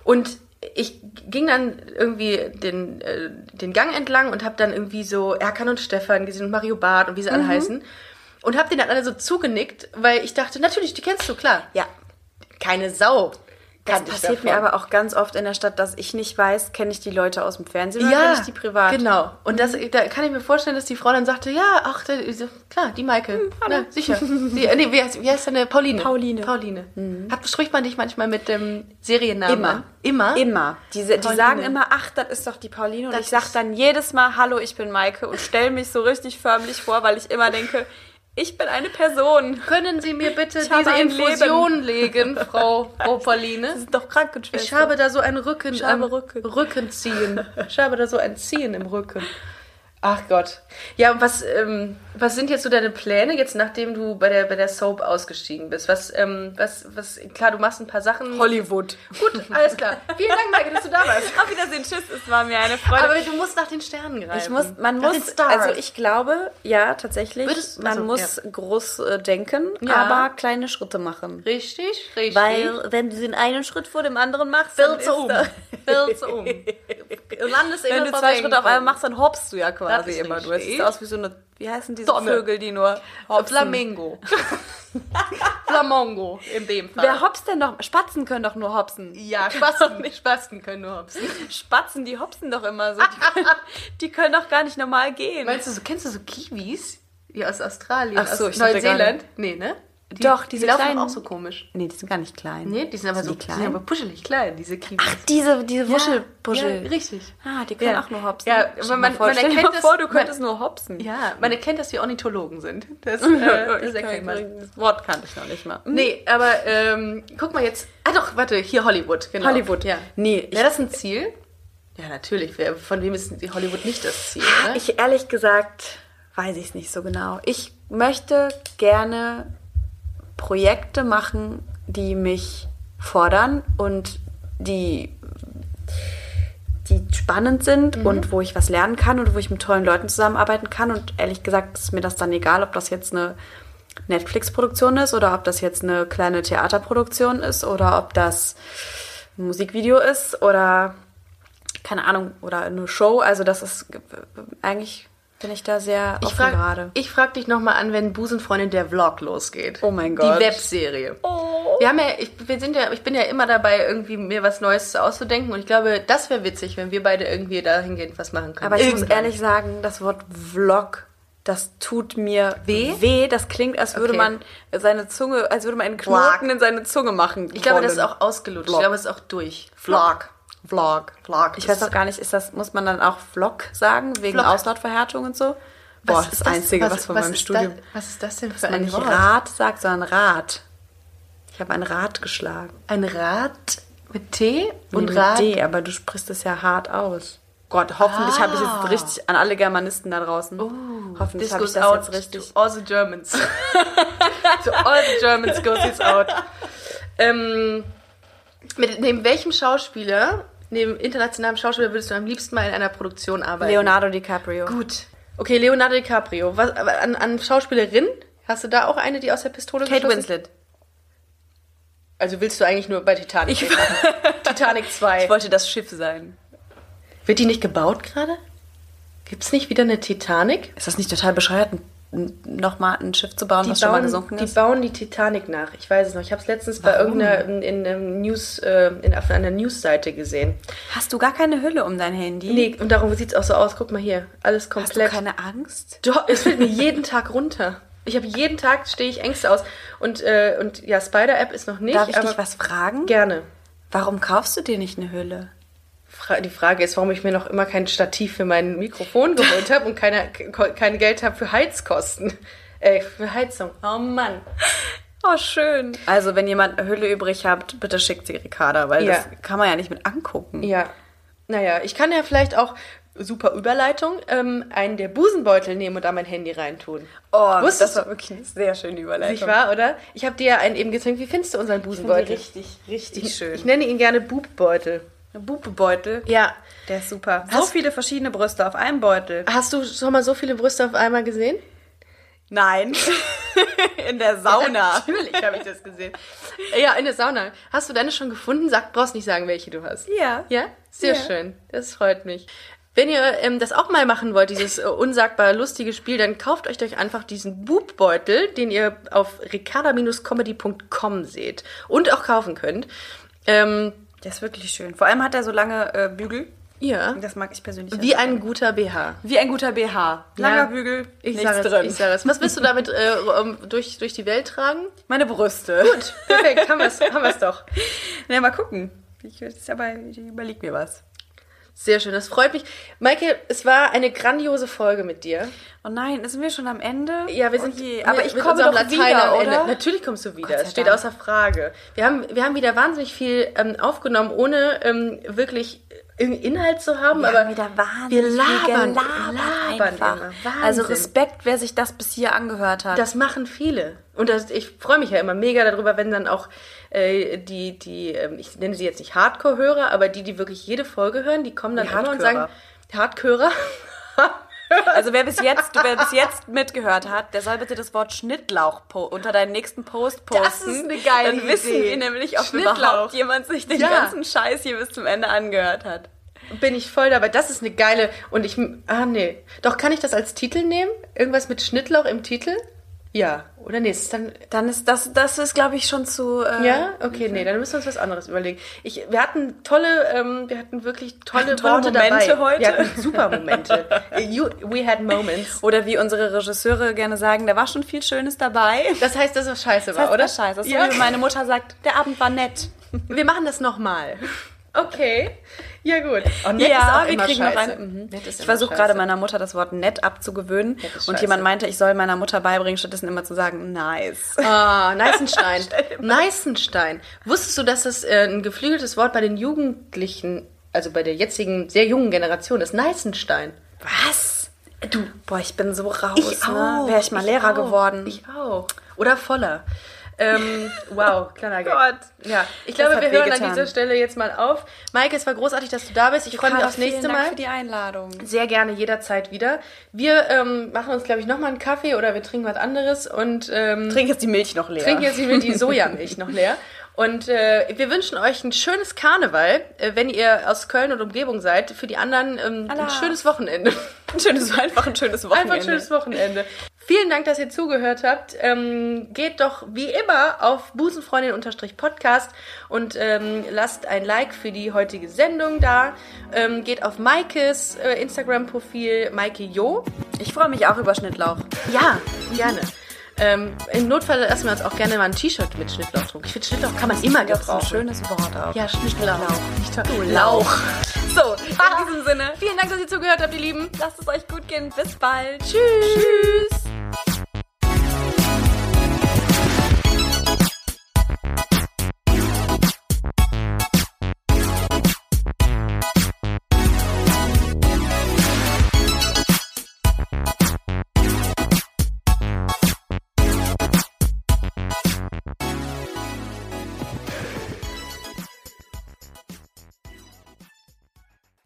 Und ich ging dann irgendwie den, äh, den Gang entlang und habe dann irgendwie so Erkan und Stefan gesehen und Mario Barth und wie sie Mhm. alle heißen. Und habe denen dann alle so zugenickt, weil ich dachte, natürlich, die kennst du, klar. Ja. Keine Sau Das passiert mir davon. aber auch ganz oft in der Stadt, dass ich nicht weiß, kenne ich die Leute aus dem Fernsehen oder kenne ich die privat? Genau. Und das, da kann ich mir vorstellen, dass die Frau dann sagte, ja, ach, klar, die Maike. ja, sicher. die, äh, nee, wie, heißt, wie heißt deine? Pauline. Pauline. Pauline. Hat, spricht man dich manchmal mit dem Seriennamen Immer. an? Immer? Immer. Die, die Pauline. sagen immer, ach, das ist doch die Pauline. Und Das ich sag ist- dann jedes Mal, hallo, ich bin Maike und stelle mich so richtig förmlich vor, weil ich immer denke, ich bin eine Person. Können Sie mir bitte Ich diese Infusion legen, Frau, Pauline? Das ist doch Krankenschwester. Ich habe da so ein Rücken, Ich habe Rücken. Rückenziehen. Ich habe da so ein Ziehen im Rücken. Ach Gott. Ja, und was, ähm, was sind jetzt so deine Pläne, jetzt nachdem du bei der, bei der Soap ausgestiegen bist? Was, ähm, was, was, klar, du machst ein paar Sachen. Hollywood. Gut, alles klar. Vielen Dank, Maike, dass du da warst. <laughs> Auf Wiedersehen, tschüss, es war mir eine Freude. Aber du musst nach den Sternen greifen. Ich muss, man Nach muss, also ich glaube, ja, tatsächlich, Würdest- man also, muss groß äh, denken, Ja. aber kleine Schritte machen. Richtig, richtig. wenn du den einen Schritt vor dem anderen machst, Fällst du um. Fällst du um. <laughs> Landest Wenn du zwei Schritte auf einmal machst, dann hoppst du ja Das quasi ist immer. Du richtig. siehst aus wie so eine, wie heißen diese Sonne. Vögel, die nur hopsen? Flamingo. <laughs> Flamongo in dem Fall. Wer hopst denn noch? Spatzen können doch nur hopsen. ja, Spasten, <laughs> Spasten können nur hopsen. Spatzen, die hopsen doch immer so. <laughs> Die können, die können doch gar nicht normal gehen. Meinst du, so, kennst du so Kiwis? Die aus Australien, Ach so, aus ich Neuseeland? Nee, ne? Die, Doch, diese die laufen kleinen- auch so komisch. nee, die sind gar nicht klein. Nee, die sind aber so die die klein. sind aber puschelig klein, diese Kiwis. Ach, diese, diese Wuschelbuschel. Ja, richtig. Ah, die können Ja. auch nur hopsen. Ja, aber man- vor, man erkennt das- vor, du man- könntest nur hopsen. Ja, man erkennt, dass wir Ornithologen sind. Das, <laughs> äh, das erkennt man. Das Wort kannte ich noch nicht mal. Nee, aber ähm, guck mal jetzt. Ah doch, warte, hier Hollywood, genau. Hollywood. Ja. Nee, Wäre das ein Ziel? Ja, natürlich. Von wem ist die Hollywood nicht das Ziel? Ne? Ich ehrlich gesagt weiß ich es nicht so genau. Ich möchte gerne Projekte machen, die mich fordern und die, die spannend sind und wo ich was lernen kann und wo ich mit tollen Leuten zusammenarbeiten kann. Und ehrlich gesagt ist mir das dann egal, ob das jetzt eine Netflix-Produktion ist oder ob das jetzt eine kleine Theaterproduktion ist oder ob das ein Musikvideo ist oder keine Ahnung, oder eine Show. Also das ist eigentlich bin ich da sehr Ich frage gerade. ich frag dich nochmal an, wenn Busenfreundin der Vlog losgeht. Oh mein Gott. Die Webserie. Oh. Wir haben ja, ich, wir sind ja, ich bin ja immer dabei, irgendwie mir was Neues auszudenken und ich glaube, das wäre witzig, wenn wir beide irgendwie dahingehend was machen können. Aber ich muss Irgendwann. ehrlich sagen, das Wort Vlog, das tut mir Weh? Weh, das klingt, als würde Okay. man seine Zunge, als würde man einen Vlog. Knoten in seine Zunge machen. Ich glaube, das ist wollen. auch ausgelutscht. Vlog. Ich glaube, es ist auch durch. Vlog. Vlog. Vlog. Ich weiß auch gar nicht, ist das, muss man dann auch Vlog sagen, wegen Vlog. Auslautverhärtung und so? Boah, das ist das Einzige, was, von meinem ist Studium, Das, was ist das denn für dass man ein nicht Wort? Rad sagt, sondern Rad. Ich habe ein Rad geschlagen. Ein Rad mit T und mit Rad. D, aber du sprichst es ja hart aus. Gott, hoffentlich habe ich Ah. jetzt richtig an alle Germanisten da draußen. hoffentlich This habe ich das out jetzt richtig. to all the Germans. <laughs> to all the Germans goes this out. Ähm, mit neben welchem Schauspieler, neben internationalem Schauspieler, würdest du am liebsten mal in einer Produktion arbeiten? Leonardo DiCaprio. Gut. Okay, Leonardo DiCaprio. Was, an, an Schauspielerin? Hast du da auch eine, die aus der Pistole Kate geschossen- Winslet. Also willst du eigentlich nur bei Titanic? Ich-? <laughs> Titanic 2. Ich wollte das Schiff sein. Wird die nicht gebaut gerade? Gibt's nicht wieder eine Titanic? Ist das nicht total bescheuert, nochmal ein Schiff zu bauen, was schon mal gesunken die ist? bauen die Titanic nach. Ich weiß es noch. Ich habe es letztens bei Warum? irgendeiner in, in, News, äh, in, auf einer Newsseite gesehen. Hast du gar keine Hülle um dein Handy? Nee, und darum sieht's auch so aus. Guck mal hier, alles Hast du komplett. keine Angst? Doch, es fällt mir jeden <laughs> Tag runter. Ich habe jeden Tag stehe ich Ängste aus. Und, äh, und ja, Spider-App ist noch nicht. Darf ich dich was fragen? Gerne. Warum kaufst du dir nicht eine Hülle? Die Frage ist, warum ich mir noch immer kein Stativ für mein Mikrofon geholt habe und keine, kein Geld habe für Heizkosten. Äh, für Heizung. Oh Mann. Oh, schön. Also, wenn jemand eine Hülle übrig habt, bitte schickt sie Ricarda, weil Ja. das kann man ja nicht mit angucken. Ja. Naja, ich kann ja vielleicht auch, super Überleitung, ähm, einen der Busenbeutel nehmen und da mein Handy reintun. Oh, Wusstest das du- war wirklich eine sehr schöne Überleitung. Nicht wahr, oder? Ich habe dir ja einen eben gezeigt. Wie findest du unseren Busenbeutel? richtig, richtig ich, schön. Ich nenne ihn gerne Bubbeutel. Bubebeutel. Ja. Der ist super. So Hast- viele verschiedene Brüste auf einem Beutel. Hast du schon mal so viele Brüste auf einmal gesehen? Nein. <laughs> In der Sauna. Natürlich habe ich das gesehen. Ja, in der Sauna. Hast du deine schon gefunden? Sag, brauchst nicht sagen, welche du hast. Ja. Ja? Sehr Ja. schön. Das freut mich. Wenn ihr ähm, das auch mal machen wollt, dieses äh, unsagbar lustige Spiel, dann kauft euch doch einfach diesen Bubbeutel, den ihr auf ricarda-comedy.com seht und auch kaufen könnt. Ähm, Der ist wirklich schön. Vor allem hat er so lange äh, Bügel. ja. Das mag ich persönlich. Wie ein guter BH. Wie ein guter BH. Langer Ja. Bügel, Ich nichts sage es, drin. ich sage es. Was willst du damit äh, durch, durch die Welt tragen? Meine Brüste. Gut, <laughs> perfekt, haben wir es haben wir's doch. Na, mal gucken. Ich, aber, ich überleg mir was. Sehr schön, das freut mich. Maike, es war eine grandiose Folge mit dir. Oh nein, sind wir schon am Ende? Ja, wir sind. Oh je, aber ich komme doch Latein wieder, am Ende. oder? Natürlich kommst du wieder. Es steht Dank. außer Frage. Wir haben, wir haben wieder wahnsinnig viel ähm, aufgenommen, ohne ähm, wirklich Inhalt zu haben. Wir aber haben wieder wahnsinnig wir labern, labern. Wahnsinn. Also Respekt, wer sich das bis hier angehört hat. Das machen viele. Und das, ich freue mich ja immer mega darüber, wenn dann auch äh, die, die ähm, ich nenne sie jetzt nicht Hardcore-Hörer, aber die, die wirklich jede Folge hören, die kommen dann Die immer und sagen, Hardcorer. <laughs> Also wer bis jetzt, wer bis jetzt mitgehört hat, der soll bitte das Wort Schnittlauch unter deinen nächsten Post posten. Das ist eine geile Dann wissen Idee. wir nämlich, ob überhaupt jemand sich den Ja. ganzen Scheiß hier bis zum Ende angehört hat. bin ich voll dabei. Das ist eine geile. Und ich. Ah, nee. Doch, kann ich das als Titel nehmen? Irgendwas mit Schnittlauch im Titel? Ja. Oder nee, ist dann. Dann ist das, das ist glaube ich schon zu. Äh, Ja? Okay, nee, dann müssen wir uns was anderes überlegen. Ich, wir hatten tolle, ähm, wir hatten wirklich tolle, hatten tolle Worte Momente dabei. heute. Wir hatten super Momente. <laughs> you, we had moments. Oder wie unsere Regisseure gerne sagen, da war schon viel Schönes dabei. Das heißt, dass es scheiße Das war, heißt, oder? das scheiße. Das Ja. so wie meine Mutter sagt, der Abend war nett. Wir machen das nochmal. Okay. Ja, gut. Oh, nett ja, ist auch wir kriegen noch ein. Mhm. Ich versuche gerade meiner Mutter das Wort nett abzugewöhnen. Nett Und jemand meinte, ich soll meiner Mutter beibringen, stattdessen immer zu sagen, nice. Ah, Neißenstein. <laughs> Neißenstein. Wusstest du, dass das äh, ein geflügeltes Wort bei den Jugendlichen, also bei der jetzigen sehr jungen Generation ist? Neißenstein. Was? Du, boah, ich bin so raus, ne? Wäre ich mal Lehrer auch. geworden. Ich auch. Oder voller. Ähm, wow, kleiner Gag. Gott. Ja, ich Das glaube, wir hören an dieser Stelle jetzt mal auf. Maike, es war großartig, dass du da bist. Ich freue mich aufs nächste Dank Mal. für die Einladung. Sehr gerne jederzeit wieder. Wir ähm, machen uns, glaube ich, nochmal einen Kaffee oder wir trinken was anderes und ähm, Trink jetzt die Milch noch leer. trinken jetzt die <laughs> Sojamilch noch leer. Und äh, wir wünschen euch ein schönes Karneval, äh, wenn ihr aus Köln und Umgebung seid. Für die anderen ähm, ein schönes Wochenende. ein schönes, einfach ein schönes Wochenende. Einfach ein schönes Wochenende. Vielen Dank, dass ihr zugehört habt. Ähm, geht doch wie immer auf busenfreundin-podcast und ähm, lasst ein Like für die heutige Sendung da. Ähm, geht auf Maikes äh, Instagram-Profil, Maike Jo. Ich freue mich auch über Schnittlauch. Ja, gerne. Ähm, Im Notfall lassen wir uns auch gerne mal ein T-Shirt mit Schnittlauch drucken. Ich finde, Schnittlauch kann man immer Das ist ein gebrauchen. schönes Wort auch. Ja, Schnittlauch. Du Lauch. So, in diesem Sinne, Vielen Dank, dass ihr zugehört habt, ihr Lieben. lasst es euch gut gehen. Bis bald. Tschüss. Tschüss.